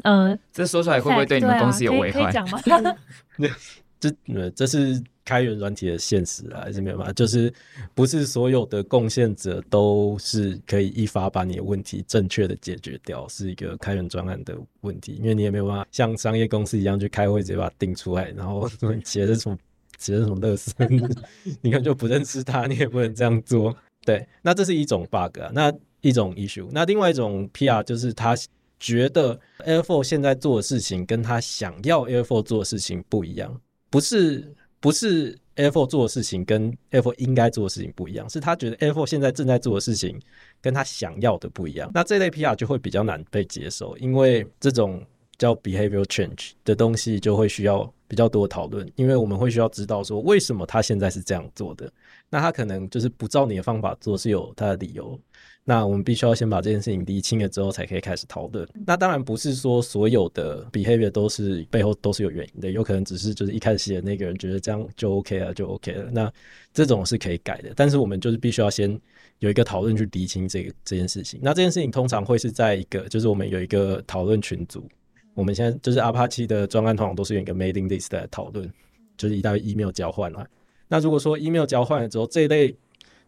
呃，这说出来会不会对你们公司有危害对啊可以？讲吗？这呃，这是开源软体的现实啊，还是没有办法？就是不是所有的贡献者都是可以一发把你的问题正确的解决掉，是一个开源专案的问题，因为你也没有办法像商业公司一样去开会直接把它定出来，然后写的什么写的什么乐事，你看就不认识他，你也不能这样做。对，那这是一种 bug 啊，那一种 issue，那另外一种 PR 就是他觉得 Airflow 现在做的事情跟他想要 Airflow 做的事情不一样。不是不是 Airflow 做的事情跟 Airflow 应该做的事情不一样，是他觉得 Airflow 现在正在做的事情跟他想要的不一样。那这类 PR 就会比较难被接受，因为这种叫 behavior change 的东西就会需要比较多的讨论，因为我们会需要知道说为什么他现在是这样做的。那他可能就是不照你的方法做是有他的理由。那我们必须要先把这件事情理清了之后，才可以开始讨论。那当然不是说所有的 behavior 都是背后都是有原因的，有可能只是就是一开始写的那个人觉得这样就 OK 了，就 OK 了。那这种是可以改的，但是我们就是必须要先有一个讨论去理清这个这件事情。那这件事情通常会是在一个就是我们有一个讨论群组，我们现在就是阿帕奇的专案通常都是用一个 mailing list 来讨论，就是一大堆 email 交换了。那如果说 email 交换了之后，这一类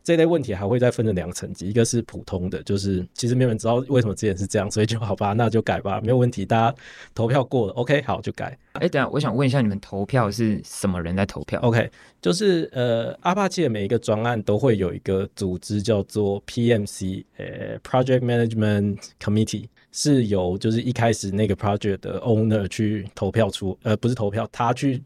这类问题还会再分成两个层级，一个是普通的，就是其实没有人知道为什么之前是这样，所以就好吧，那就改吧，没有问题，大家投票过了，OK，好就改。哎，等下，我想问一下，你们投票是什么人在投票？OK，就是呃，阿帕奇的每一个专案都会有一个组织叫做 PMC，呃，Project Management Committee，是由就是一开始那个 project 的 owner 去投票出，呃，不是投票，他去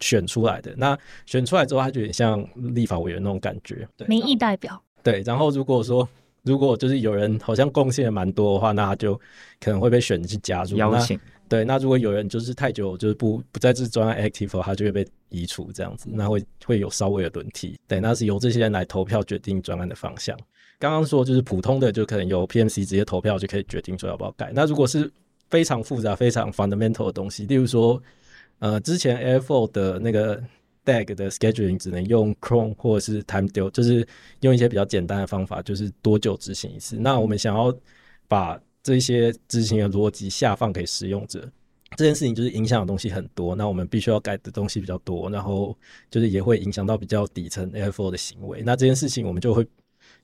选出来的。那选出来之后，他就有点像立法委员那种感觉。对民意代表，对，然后如果说如果就是有人好像贡献蛮多的话，那他就可能会被选去加入。邀请对，那如果有人就是太久就是不不在这专案 active，他就会被移除这样子，那会会有稍微的轮替。对，那是由这些人来投票决定专案的方向。刚刚说就是普通的，就可能由 PMC 直接投票就可以决定说要不要改。那如果是非常复杂、非常 fundamental 的东西，例如说，呃，之前 Airflow 的那个 DAG 的 scheduling 只能用 Chrome 或者是 Time Deal，就是用一些比较简单的方法，就是多久执行一次。那我们想要把这些执行的逻辑下放给使用者。这件事情就是影响的东西很多，那我们必须要改的东西比较多，然后就是也会影响到比较底层 Airflow 的行为。那这件事情我们就会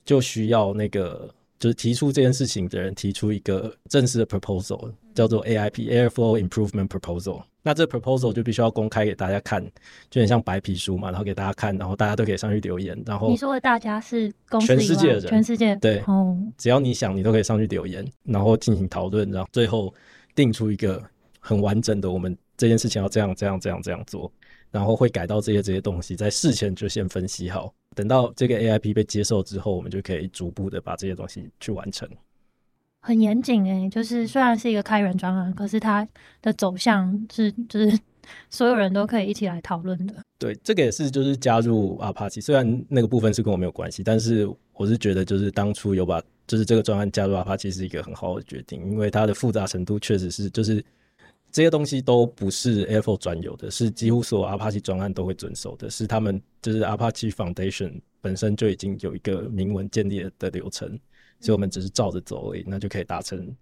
就需要那个就是提出这件事情的人提出一个正式的 proposal，叫做 AIP Airflow Improvement Proposal。那这 proposal 就必须要公开给大家看，就很像白皮书嘛，然后给大家看，然后大家都可以上去留言。然后你说的大家是公司全世界的人全世界对哦，只要你想，你都可以上去留言，然后进行讨论，然后最后定出一个很完整的，我们这件事情要这样这样这样这样做，然后会改到这些这些东西，在事前就先分析好，等到这个 AIP 被接受之后，我们就可以逐步的把这些东西去完成。很严谨诶，就是虽然是一个开源专案，可是它的走向是就是所有人都可以一起来讨论的。对，这个也是就是加入 Apache，虽然那个部分是跟我没有关系，但是我是觉得就是当初有把就是这个专案加入 Apache 是一个很好的决定，因为它的复杂程度确实是就是这些东西都不是 Airflow 专有的，是几乎所有 Apache 专案都会遵守的，是他们就是 Apache Foundation 本身就已经有一个明文建立的流程，所以我们只是照着走而已，那就可以达成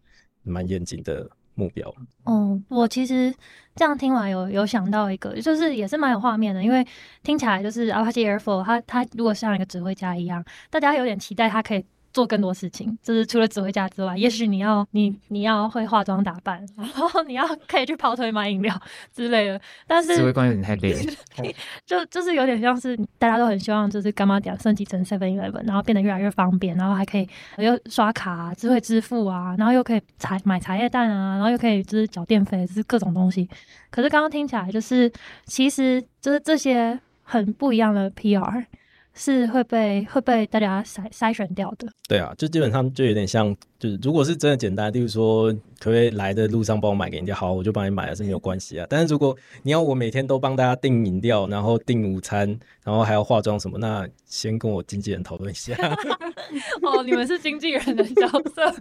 蛮严谨的目标。哦，我其实这样听完有有想到一个，就是也是蛮有画面的，因为听起来就是 Apache Airflow，它它如果像一个指挥家一样，大家有点期待它可以做更多事情，就是除了指挥家之外，也许你要你你要会化妆打扮，然后你要可以去跑腿买饮料之类的，但是指挥官有点太累了。就就是有点像是大家都很希望，就是干妈点升级成 Seven Eleven，然后变得越来越方便，然后还可以又刷卡、啊、智慧支付啊，然后又可以茶买茶叶蛋啊，然后又可以就是缴电费，就是各种东西。可是刚刚听起来就是，其实就是这些很不一样的 PR 是会被会被大家筛筛选掉的。对啊，就基本上就有点像，就是如果是真的简单，例如说，可不可以来的路上帮我买给人家，好，我就帮你买了是没有关系啊。但是如果你要我每天都帮大家订饮料，然后订午餐，然后还要化妆什么，那先跟我经纪人讨论一下。哦，你们是经纪人的角色，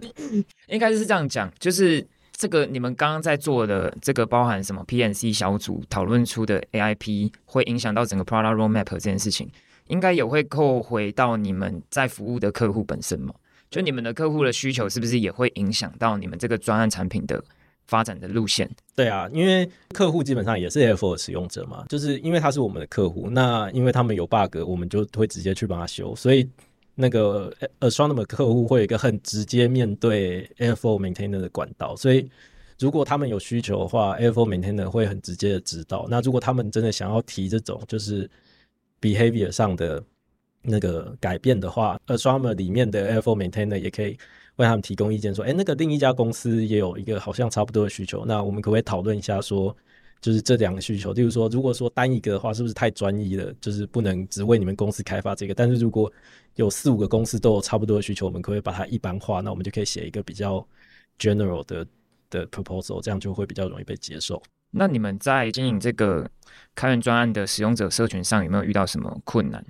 应该是这样讲，就是这个你们刚刚在做的这个包含什么 PNC 小组讨论出的 AIP 会影响到整个 product roadmap 这件事情，应该也会扣回到你们在服务的客户本身嘛？就你们的客户的需求是不是也会影响到你们这个专案产品的发展的路线？对啊，因为客户基本上也是 Airflow 使用者嘛，就是因为他是我们的客户，那因为他们有 bug，我们就会直接去帮他修，所以那个 a s t r o n o m 客户会有一个很直接面对 Airflow maintainer 的管道，所以如果他们有需求的话，Airflow maintainer 会很直接的指导。那如果他们真的想要提这种就是 behavior 上的那个改变的话，Astronomer 里面的 Airflow maintainer 也可以为他们提供意见，说，哎，那个另一家公司也有一个好像差不多的需求，那我们可不可以讨论一下说？就是这两个需求，例如说，如果说单一个的话，是不是太专一了？就是不能只为你们公司开发这个。但是如果有四五个公司都有差不多的需求，我们可不可以把它一般化？那我们就可以写一个比较 general 的的 proposal，这样就会比较容易被接受。那你们在经营这个开源专案的使用者社群上有没有遇到什么困难？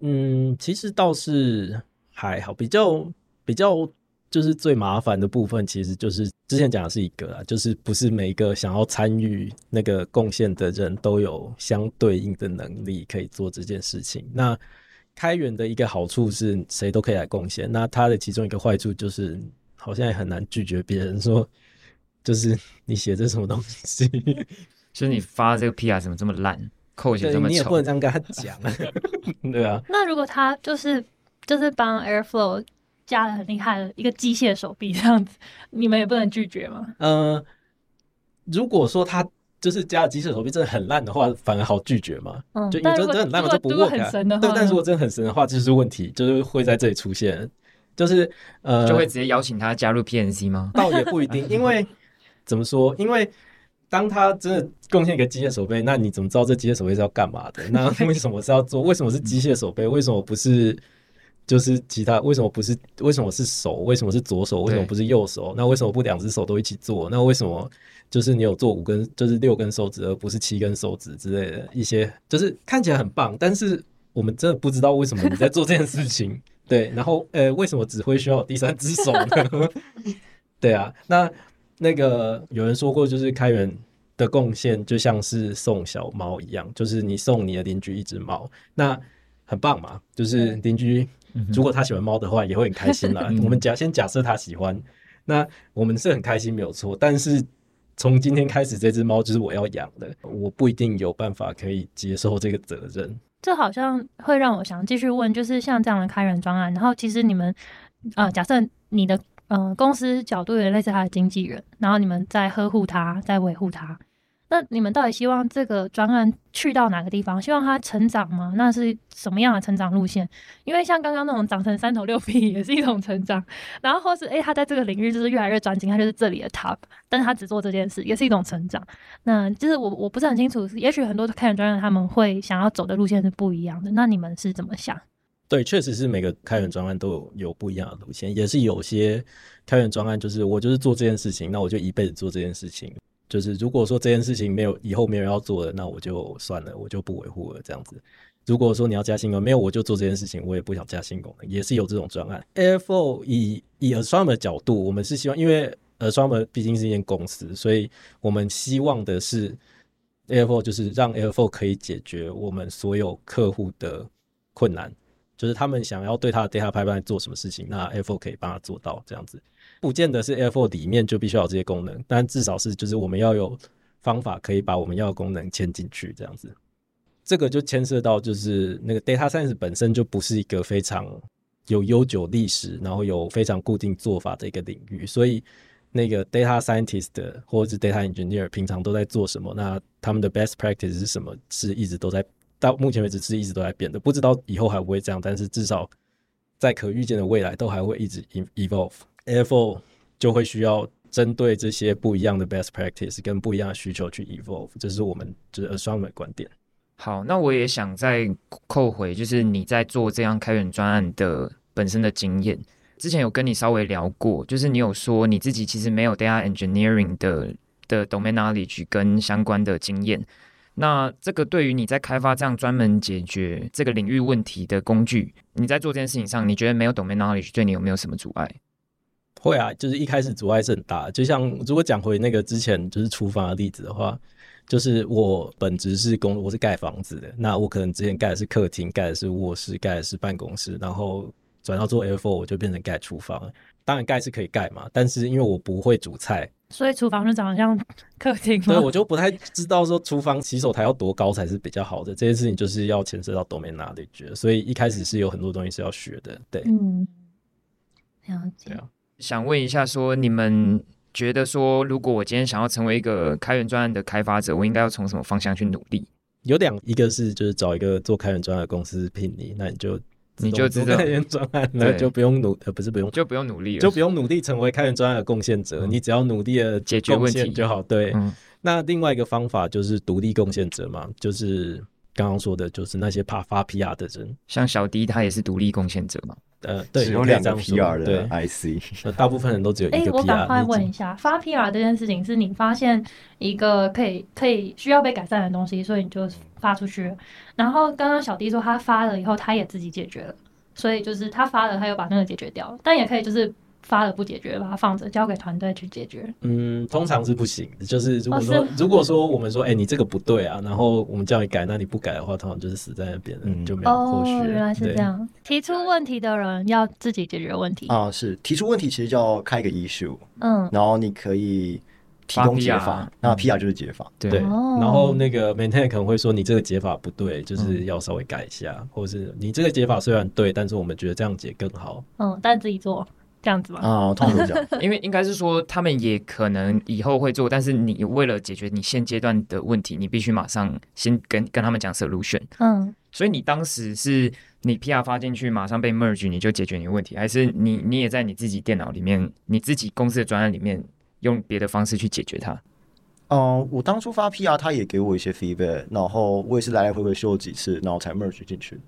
嗯，其实倒是还好，比较比较就是最麻烦的部分，其实就是之前讲的是一个啊，就是不是每一个想要参与那个贡献的人都有相对应的能力可以做这件事情。那开源的一个好处是谁都可以来贡献，那它的其中一个坏处就是好像也很难拒绝别人说，就是 你写这什么东西，就是你发这个 PR 怎么这么烂，扣写对这么丑你也不能？这样跟他讲，对啊。那如果他就是就是帮 Airflow 加了很厉害的一个机械手臂这样子，你们也不能拒绝吗？呃，如果说他就是加了机械手臂真的很烂的话，反而好拒绝嘛。嗯就因为真但如果的很烂嘛，就不如果如果 work 啊很神的对，但呢如果真的很神的话，这就是问题，就是会在这里出现，就是呃，就会直接邀请他加入 PNC 吗？倒也不一定，因为怎么说？因为当他真的贡献一个机械手背，那你怎么知道这机械手背是要干嘛的？那为什么是要做？为什么是机械手背？为什么不是？就是其他为什么不是？为什么是手？为什么是左手？为什么不是右手？那为什么不两只手都一起做？那为什么就是你有做五根，就是六根手指，而不是七根手指之类的一些？就是看起来很棒，但是我们真的不知道为什么你在做这件事情。对，然后呃，为什么只会需要有第三只手呢？对啊，那那个有人说过，就是开源的贡献就像是送小猫一样，就是你送你的邻居一只猫，那很棒嘛。就是邻居如果他喜欢猫的话，也会很开心啦。我们假先假设他喜欢，那我们是很开心没有错。但是从今天开始，这只猫就是我要养的，我不一定有办法可以接受这个责任。这好像会让我想继续问，就是像这样的开源专案，然后其实你们呃，假设你的呃公司角度也类似他的经纪人，然后你们在呵护他，在维护他。那你们到底希望这个专案去到哪个地方？希望他成长吗？那是什么样的成长路线？因为像刚刚那种长成三头六臂也是一种成长，然后或是诶，他在这个领域就是越来越专精，他就是这里的 top，但是他只做这件事也是一种成长。那就是我我不是很清楚，也许很多开源专案他们会想要走的路线是不一样的。那你们是怎么想？对，确实是每个开源专案都有有不一样的路线，也是有些开源专案就是我就是做这件事情，那我就一辈子做这件事情。就是如果说这件事情没有以后没有人要做的，那我就算了，我就不维护了这样子。如果说你要加新功能，没有我就做这件事情，我也不想加新功能，也是有这种专案。Airflow 以以 Astronomer 的角度，我们是希望，因为 Astronomer 毕竟是一间公司，所以我们希望的是 Airflow 就是让 Airflow 可以解决我们所有客户的困难，就是他们想要对他的 data pipeline 做什么事情，那 Airflow 可以帮他做到这样子。不见得是 Airflow 里面就必须要有这些功能，但至少是就是我们要有方法可以把我们要的功能牵进去，这样子。这个就牵涉到就是那个 data science 本身就不是一个非常有悠久历史，然后有非常固定做法的一个领域，所以那个 data scientist 或者是 data engineer 平常都在做什么？那他们的 best practice 是什么？是一直都在到目前为止是一直都在变的，不知道以后还不会这样，但是至少在可预见的未来都还会一直 evolve。Airflow 就会需要针对这些不一样的 best practice 跟不一样的需求去 evolve，这是我们就是 Astronomer 的观点。好，那我也想再扣回，就是你在做这样开源专案的本身的经验。之前有跟你稍微聊过，就是你有说你自己其实没有 data engineering 的的 domain knowledge 跟相关的经验。那这个对于你在开发这样专门解决这个领域问题的工具，你在做这件事情上，你觉得没有 domain knowledge 对你有没有什么阻碍？会啊，就是一开始阻碍是很大。就像如果讲回那个之前就是厨房的例子的话，就是我本职是工，我是盖房子的。那我可能之前盖的是客厅，盖的是卧室，盖的是办公室，然后转到做 Air4，我就变成盖厨房。当然盖是可以盖嘛，但是因为我不会煮菜，所以厨房就长得像客厅。对，我就不太知道说厨房洗手台要多高才是比较好的。这件事情就是要牵涉到 domain knowledge，所以一开始是有很多东西是要学的。对，嗯，了解。想问一下，说你们觉得说，如果我今天想要成为一个开源专案的开发者，我应该要从什么方向去努力？有两，一个是就是找一个做开源专案的公司聘你，那你就你就知道开源专案，了就不用努，呃，不是不用，就不用努力了，就不用努力成为开源专案的贡献者，你只要努力的解决问题。就好。对，那另外一个方法就是独立贡献者嘛，就是刚刚说的，就是那些怕发 PR 的人，像小迪他也是独立贡献者嘛。呃，对，只有两个 PR 的 IC，大部分人都只有一个 PR。哎，我赶快问一下，发 PR 这件事情是你发现一个可以可以需要被改善的东西，所以你就发出去。然后刚刚小弟说他发了以后，他也自己解决了，所以就是他发了，他又把那个解决掉了，但也可以就是。发了不解决，把它放着，交给团队去解决。嗯，通常是不行。就是如果说，如果说我们说，哎，你这个不对啊，然后我们叫你改，那你不改的话，通常就是死在那边，嗯，就没有后续。原来是这样。提出问题的人要自己解决问题啊，是提出问题其实叫开一个 issue，嗯，然后你可以提供解法，那 PR 就是解法，对。然后那个 maintain 可能会说，你这个解法不对，就是要稍微改一下，或者是你这个解法虽然对，但是我们觉得这样解更好。嗯，但自己做。这样子吗？啊，通常这样，因为应该是说他们也可能以后会做，但是你为了解决你现阶段的问题，你必须马上先跟跟他们讲 solution。嗯，所以你当时是你 PR 发进去，马上被 merge，你就解决你的问题，还是你你也在你自己电脑里面，你自己公司的专案里面用别的方式去解决它？嗯，我当初发 PR，他也给我一些 feedback，然后我也是来来回回修了几次，然后才 merge 进去。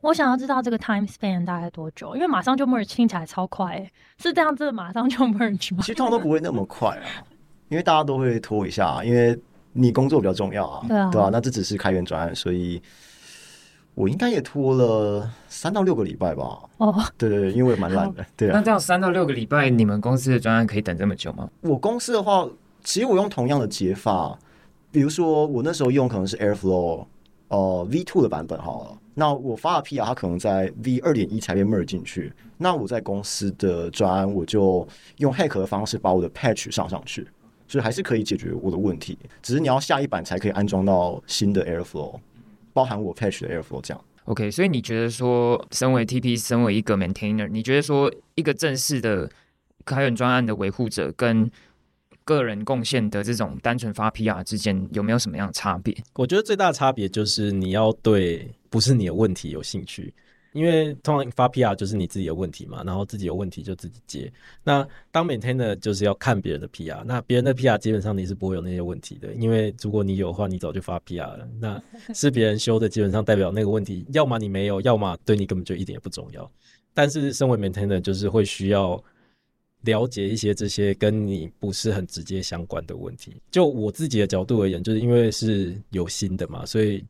我想要知道这个 time span 大概多久，因为马上就 merge 听起来超快，是这样子马上就 merge 吗？其实通常都不会那么快啊，因为大家都会拖一下，因为你工作比较重要啊，对啊，对啊，那这只是开源专案，所以我应该也拖了三到六个礼拜吧。哦，对对对，因为我也蛮懒的。对啊，那这样三到六个礼拜，你们公司的专案可以等这么久吗？我公司的话，其实我用同样的解法，比如说我那时候用可能是 Airflow 呃 V two 的版本好了，那我发了 PR 它可能在 V 二点一才被 merge 进去，那我在公司的专案我就用 hack 的方式把我的 patch 上上去，所以还是可以解决我的问题，只是你要下一版才可以安装到新的 Airflow，包含我 patch 的 Airflow 这样。OK，所以你觉得说，身为 TP，身为一个 maintainer，你觉得说一个正式的开源专案的维护者跟个人贡献的这种单纯发 PR 之间有没有什么样的差别？我觉得最大的差别就是你要对不是你的问题有兴趣，因为通常发 PR 就是你自己的问题嘛，然后自己有问题就自己接。那当 maintainer 就是要看别人的 PR，那别人的 PR 基本上你是不会有那些问题的，因为如果你有的话，你早就发 PR 了。那是别人修的，基本上代表那个问题，要么你没有，要么对你根本就一点也不重要。但是身为 maintainer 就是会需要了解一些这些跟你不是很直接相关的问题。就我自己的角度而言，就是因为是有薪的嘛，所以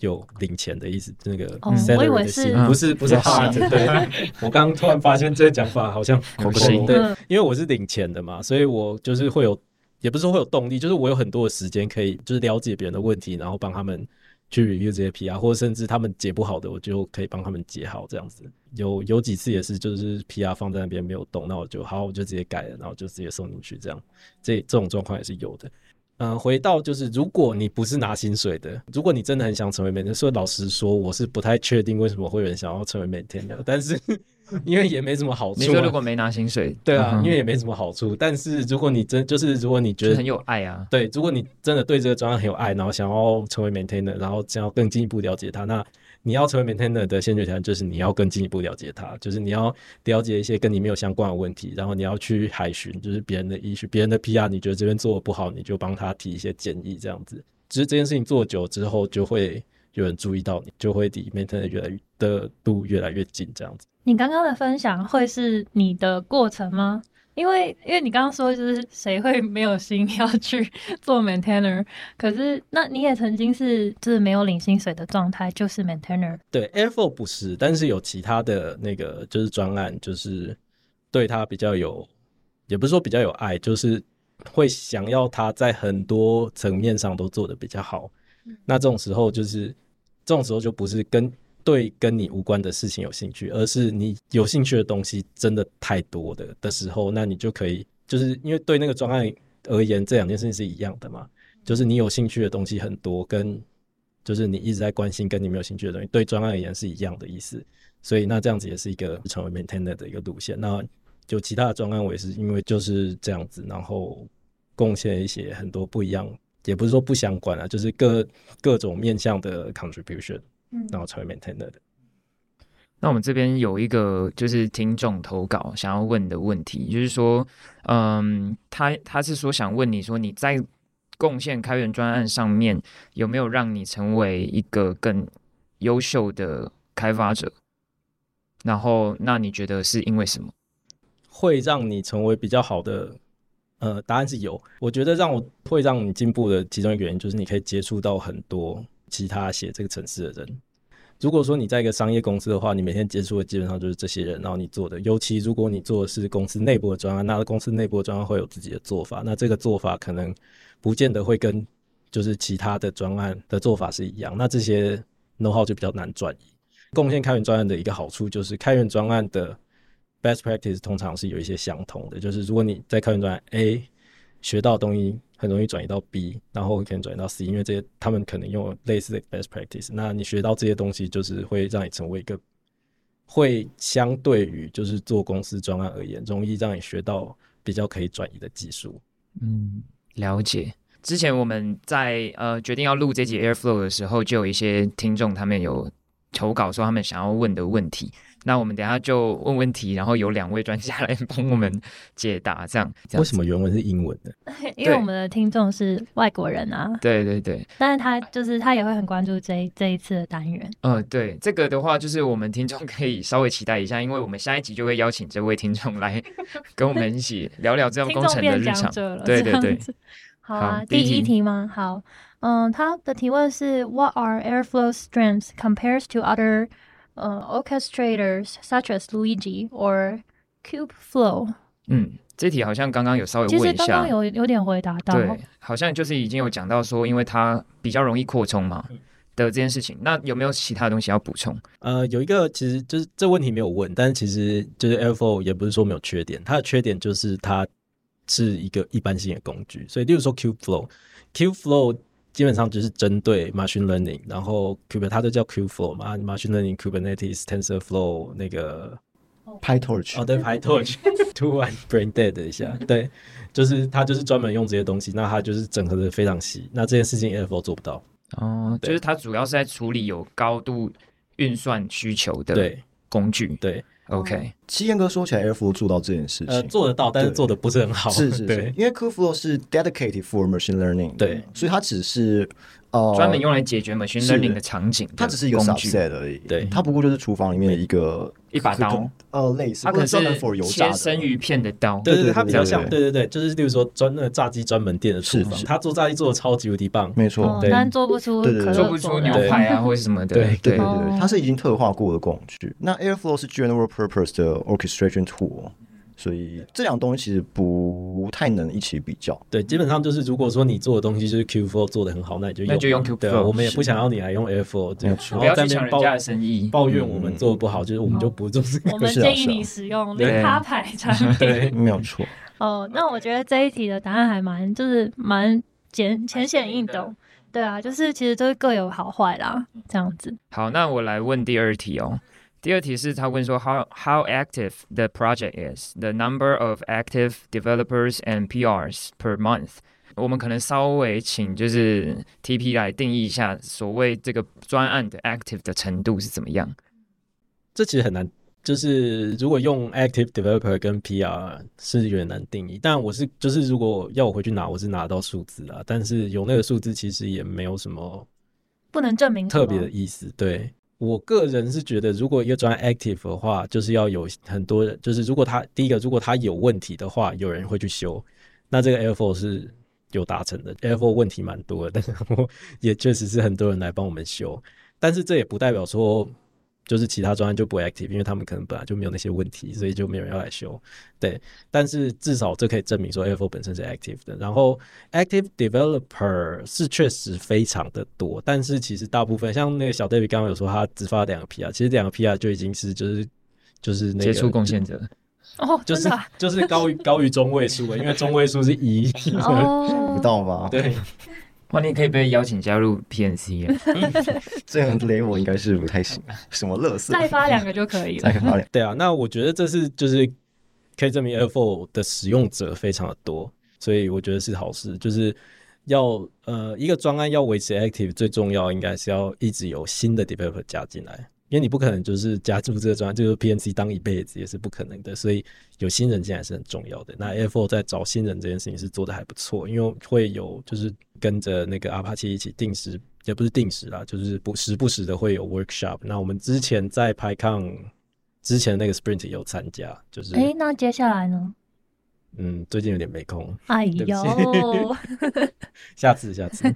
有领钱的意思。那个哦我以为是不是不是嗯 hard。对，我刚刚突然发现这个讲法好像口型对嗯，因为我是领钱的嘛，所以我就是会有，也不是说会有动力，就是我有很多的时间可以就是了解别人的问题，然后帮他们去 review 这些 PR，或者甚至他们解不好的，我就可以帮他们解好这样子。有有几次也是，就是 PR 放在那边没有动，那我就好，我就直接改了，然后就直接送进去，这样这这种状况也是有的。嗯、回到就是，如果你不是拿薪水的，如果你真的很想成为 maintainer，所以老实说，我是不太确定为什么会有人想要成为 maintainer，但是 因为也没什么好处、啊。你说如果没拿薪水，对啊，嗯因为也没什么好处。但是如果你真就是如果你觉得很有爱啊，对，如果你真的对这个专业很有爱，然后想要成为 maintainer，然后想要更进一步了解它，那你要成为 maintainer 的先决条件就是你要更进一步了解它，就是你要了解一些跟你没有相关的问题，然后你要去海巡，就是别人的医学、别人的 PR，你觉得这边做的不好，你就帮他提一些建议，这样子。只是这件事情做久之后，就会有人注意到你，就会离 maintainer 越来越的度越来越近，这样子。你刚刚的分享会是你的过程吗？因为因为你刚刚说就是谁会没有心 要去做 maintainer，可是那你也曾经是就是没有领薪水的状态，就是 maintainer。对，Airflow 不是，但是有其他的那个就是专案，就是对他比较有，也不是说比较有爱，就是会想要他在很多层面上都做的比较好。那这种时候就是这种时候就不是跟对跟你无关的事情有兴趣，而是你有兴趣的东西真的太多的的时候，那你就可以就是因为对那个专案而言，这两件事情是一样的嘛，就是你有兴趣的东西很多，跟就是你一直在关心跟你没有兴趣的东西，对专案而言是一样的意思。所以那这样子也是一个成为 maintainer 的一个路线。那就其他的专案，我也是因为就是这样子，然后贡献一些很多不一样，也不是说不相关啊，就是各各种面向的 contribution，嗯然后成为 maintainer 的。那我们这边有一个就是听众投稿想要问的问题，就是说，嗯，他他是说想问你说你在贡献开源专案上面有没有让你成为一个更优秀的开发者？然后，那你觉得是因为什么？会让你成为比较好的？呃，答案是有。我觉得让我会让你进步的其中一个原因，就是你可以接触到很多其他写这个城市的人。如果说你在一个商业公司的话，你每天接触的基本上就是这些人，然后你做的，尤其如果你做的是公司内部的专案，那公司内部的专案会有自己的做法，那这个做法可能不见得会跟就是其他的专案的做法是一样，那这些 know how 就比较难转移。贡献开源专案的一个好处就是，开源专案的 best practice 通常是有一些相同的，就是如果你在开源专案 A 学到的东西，很容易转移到 B，然后可能转移到 C，因为这些他们可能用类似的 best practice，那你学到这些东西，就是会让你成为一个会相对于就是做公司专案而言，容易让你学到比较可以转移的技术。嗯，了解。之前我们在呃决定要录这集 Airflow 的时候，就有一些听众他们有投稿说他们想要问的问题。那我们等下就问问题，然后有两位专家来帮我们解答，这样。这样为什么原文是英文的？因为我们的听众是外国人啊，对对对，但是他就是他也会很关注这一这一次的单元。呃，对，这个的话就是我们听众可以稍微期待一下，因为我们下一集就会邀请这位听众来 跟我们一起聊聊这样工程的日常。对对对。好啊，第好第一题一题吗？好，嗯，他的提问是 What are airflow strengths compares to other 呃 orchestrators such as Luigi or Cube Flow 嗯，这题好像刚刚有稍微其实问一下刚刚，有有点回答到，对，好像就是已经有讲到说，因为它比较容易扩充嘛的这件事情。那有没有其他东西要补充？呃，有一个其实就是这问题没有问，但是其实就是 Airflow 也不是说没有缺点，它的缺点就是它是一个一般性的工具，所以例如说 Kubeflow，Kubeflow 基本上就是针对 machine learning，然后 Kube 它都叫 Kubeflow 嘛，machine learning、Kubernetes、TensorFlow 那个 PyTorch 哦，对，PyTorch，突然 brain dead 一下，对，就是它就是专门用这些东西，那它就是整合的非常细，那这件事情 Airflow 做不到，哦，就是它主要是在处理有高度运算需求的工具。对，OK，七燕哥说起来，Airflow 做到这件事情，呃，做得到，但是做的不是很好，是是是。对，因为 Kubeflow 是 dedicated for machine learning，对，所以它只是呃专门用来解决 machine learning 的场景的它只是一个工具。subset 而已，对。它不过就是厨房里面的一个一把刀，呃，类似，它可能专门 for 是油炸的。切生鱼片的刀。对对，它比较像，对。对对就是例如说专那个炸鸡专门店的厨房，是是。他做炸鸡做的超级无敌棒，没错，但做不出对做不出牛排啊，或者什么的。对对对哦对，它是已经特化过的工具。那 Airflow 是 general purpose 的 orchestration tool，所以这两个东西其实不太能一起比较。对，基本上就是如果说你做的东西就是 Q4 做的很好，那你就那就用对啊 Kubeflow 我们也不想要你来用样然不要后在那边抱去抢人家的生意。抱怨我们做的不好，就是我们就不做这个。我们建议你使用对零卡牌产品。对，没有错，哦，那我觉得这一题的答案还蛮，就是蛮简浅显易懂。对啊，就是其实都是各有好坏啦，这样子。好，那我来问第二题哦。第二题是他问说 how how active the project is, the number of active developers and PRs per month。我们可能稍微请就是 TP 来定义一下所谓这个专案的 active 的程度是怎么样。这其实很难，就是如果用 active developer 跟 PR 是有点难定义。但我是就是如果要我回去拿，我是拿到数字啊，但是有那个数字其实也没有什么不能证明特别的意思。对我个人是觉得，如果一个专 active 的话，就是要有很多人，就是如果他第一个，如果他有问题的话，有人会去修，那这个 Airflow 是有达成的。Airflow 问题蛮多的，但是我也确实是很多人来帮我们修，但是这也不代表说。就是其他专案就不会 active，因为他们可能本来就没有那些问题，所以就没有人要来修。对，但是至少这可以证明说 Airflow 本身是 active 的。然后 active developer 是确实非常的多，但是其实大部分像那个小 David 刚刚有说他只发了两个 PR，其实两个 PR 就已经是就是就是那个接触贡献者，哦，就是就是高于高于中位数的，因为中位数是一。哦 不，到吧？对，哇，你也可以被邀请加入 PNC 耶。这样 level 应该是不太行。什么乐色？再发两个就可以了。再发两，对啊，那我觉得这是就是可以证明 Airflow 的使用者非常的多，所以我觉得是好事。就是要呃一个专案要维持 active，最重要应该是要一直有新的 developer 加进来，因为你不可能就是加入这个专案，就是 PNC 当一辈子也是不可能的，所以有新人进来是很重要的。那 Airflow 在找新人这件事情是做的还不错，因为会有就是跟着那个 Apache 一起定时，也不是定时啦，就是不时不时的会有 workshop。那我们之前在 PyCon 之前那个 Sprint 有参加，就是哎，那接下来呢？嗯，最近有点没空，哎呦，下次下次。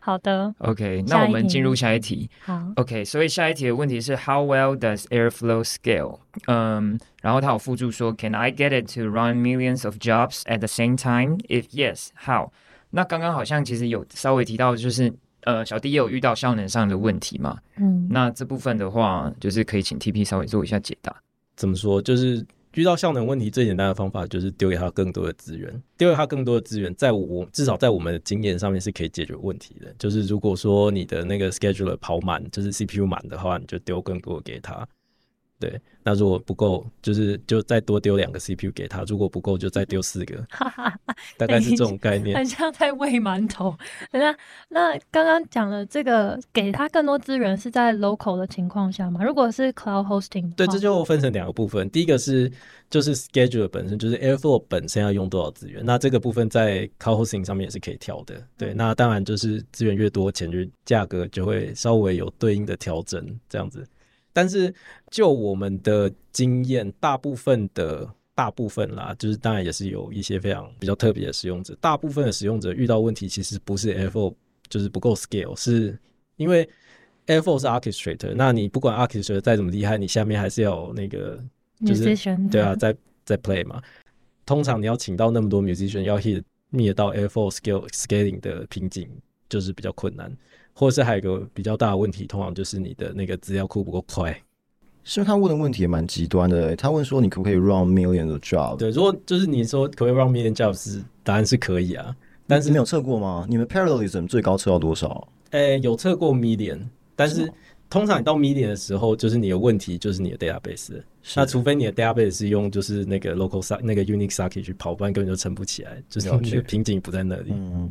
好的，OK，那我们进入下一题。好，OK，所以下一题的问题是 How well does airflow scale？嗯，然后他有附注说 Can I get it to run millions of jobs at the same time? If yes, how？那刚刚好像其实有稍微提到，就是呃，小弟也有遇到效能上的问题嘛。嗯，那这部分的话，就是可以请 TP 稍微做一下解答。怎么说？就是遇到效能问题，最简单的方法就是丢给他更多的资源，丢给他更多的资源，在我至少在我们的经验上面是可以解决问题的。就是如果说你的那个 scheduler 跑满，就是 CPU 满的话，你就丢更多给他。对，那如果不够，就是就再多丢两个 CPU 给他；如果不够，就再丢四个，哈哈哈，大概是这种概念。很像在喂馒头。那那刚刚讲了这个，给他更多资源是在 local 的情况下嘛？如果是 cloud hosting，对，这就分成两个部分。第一个是就是 schedule 本身，就是 Airflow 本身要用多少资源，那这个部分在 Cloud Hosting 上面也是可以调的。对，那当然就是资源越多，钱就价格就会稍微有对应的调整这样子。但是就我们的经验，大部分的大部分啦，就是当然也是有一些非常比较特别的使用者，大部分的使用者遇到问题其实不是 Airflow 就是不够 scale，是因为 Airflow 是 orchestrator，那你不管 orchestrator 再怎么厉害，你下面还是要有那个就是 musician 对啊，在在 play 嘛。通常你要请到那么多 musician，要 hit 灭到 Airflow scale scaling 的瓶颈，就是比较困难。或者是还有一个比较大的问题，通常就是你的那个资料库不够快。所以他问的问题也蛮极端的、他问说你可不可以 run million 的 job？对，如果就是你说可不可以 run million jobs，答案是可以啊。但是没有测过吗？你们 parallelism 最高测到多少？诶、有测过 million，但是通常你到 million 的时候，就是你的问题就是你的 database。那除非你的 database 是用就是那个 local 那个 Unix socket 去跑，不然根本就撑不起来，就是了解你的瓶颈不在那里。嗯，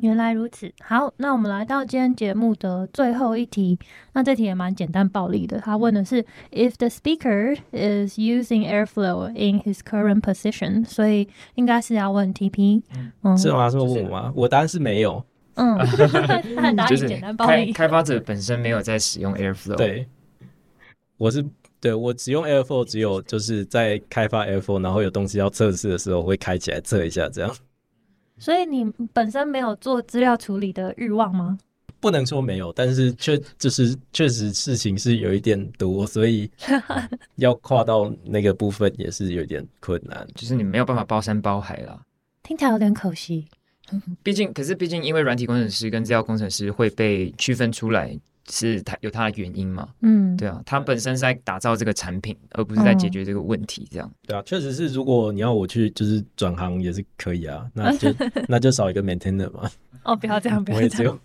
原来如此，好，那我们来到今天节目的最后一题。那这题也蛮简单暴力的，他问的是 If the speaker is using Airflow in his current position，所以应该是要问 TP。嗯是吗？是问我吗？我答案是没有。嗯，他的答案就是简单暴开力。开发者本身没有在使用 Airflow，，对，我是对我只用 Airflow，只有就是在开发 Airflow，然后有东西要测试的时候会开起来测一下，这样所以你本身没有做资料处理的欲望吗？不能说没有，但是确就是确实事情是有一点多，所以 要跨到那个部分也是有点困难。就是你没有办法包山包海啦。听起来有点可惜。毕竟，可是毕竟，因为软体工程师跟资料工程师会被区分出来，是它有它的原因嘛？嗯，对啊，他本身是在打造这个产品，而不是在解决这个问题。这样，对啊，确实是，如果你要我去就是转行也是可以啊，那就 那就少一个 maintainer 嘛，哦，不要这样，不我要这样。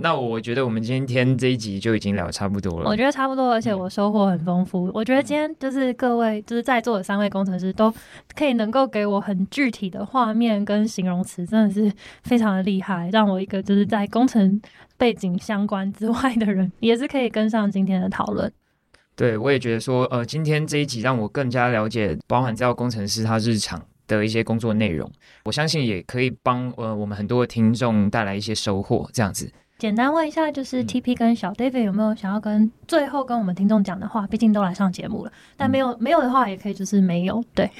那我觉得我们今天这一集就已经聊得差不多了。我觉得差不多，而且我收获很丰富。我觉得今天就是各位就是在座的三位工程师都可以能够给我很具体的画面跟形容词，真的是非常的厉害，让我一个就是在工程背景相关之外的人，也是可以跟上今天的讨论。对，我也觉得说，呃，今天这一集让我更加了解包含资料工程师他日常的一些工作内容，我相信也可以帮呃我们很多的听众带来一些收获。这样子，简单问一下，就是 TP 跟小 David 有没有想要跟最后跟我们听众讲的话？毕竟都来上节目了，但没有没有的话也可以就是没有。对，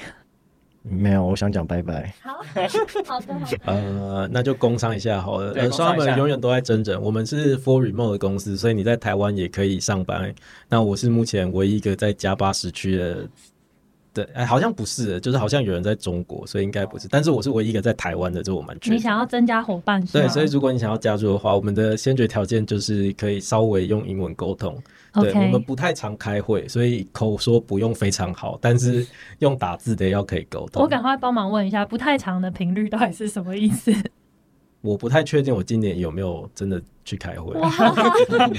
没有，我想讲拜拜。好 好的好的，呃，那就工商一下好了。呃，工商一下双们永远都在真人，我们是 full remote 的公司，所以你在台湾也可以上班。那我是目前唯一一个在加巴时区的。对，哎，好像不是，就是好像有人在中国，所以应该不是。但是我是唯一一个在台湾的，这我蛮确你。想要增加伙伴是吗？对，所以如果你想要加入的话，我们的先决条件就是可以稍微用英文沟通。对，我们不太常开会，所以口说不用非常好，但是用打字的要可以沟通。我赶快帮忙问一下，不太长的频率到底是什么意思？我不太确定我今年有没有真的去开会，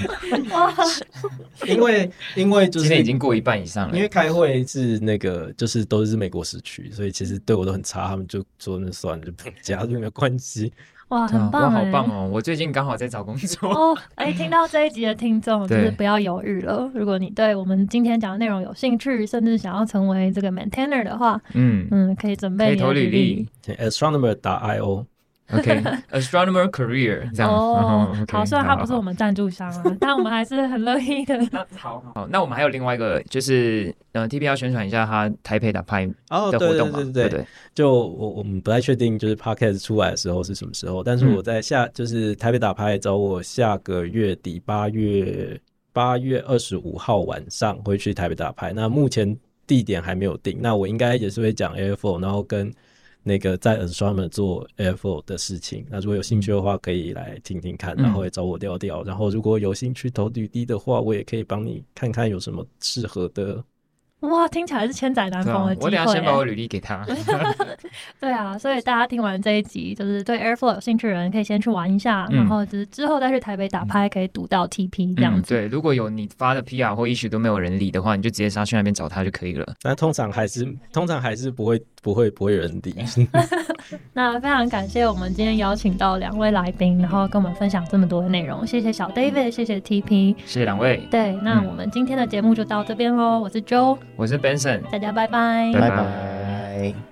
因为因为就是今天已经过一半以上了。因为开会是那个就是都是美国时区，所以其实对我都很差，他们就说那算了，就不用加入没有关系。哇，很棒哇，好哎！棒哦！我最近刚好在找工作。哦，哎，听到这一集的听众，就对是不要犹豫了。如果你对我们今天讲的内容有兴趣，甚至想要成为这个 maintainer 的话，嗯嗯，可以准备可以投你的履履历。astronomer 打 io，OK，astronomer career 这样。哦嗯，，OK，好，虽然他不是我们赞助商啊，但我们还是很乐意的。好好，那我们还有另外一个，就是呃，TP 要宣传一下他台北打拍哦，对对的活动嘛，对对对？就我我们不太确定，就是 podcast 出来的时候是什么时候，但是嗯我在下、就是台北打牌找我下个月底八月八月二十五号晚上会去台北打牌，那目前地点还没有定，那我应该也是会讲 Airflow，然后跟那个在 Astronomer 做 Airflow 的事情，那如果有兴趣的话可以来听听看，嗯然后也找我聊聊，然后如果有兴趣投履历的话，我也可以帮你看看有什么适合的。哇，听起来是千载难逢的机会我等一下先把我。履历给他。对啊，所以大家听完这一集，就是对 Airflow 有兴趣的人，可以先去玩一下，嗯然后就是之后再去台北打拍，可以赌到 TP 这样嗯，子。对，如果有你发的 PR 或 issue 都没有人理的话，你就直接杀去那边找他就可以了。但通常还是通常还是不会不会不会有人理。那非常感谢我们今天邀请到两位来宾，然后跟我们分享这么多的内容。谢谢小 David，谢谢 TP。谢谢两位，对，那嗯我们今天的节目就到这边喽。我是 Joe，我是 Benson，大家拜拜。拜拜拜。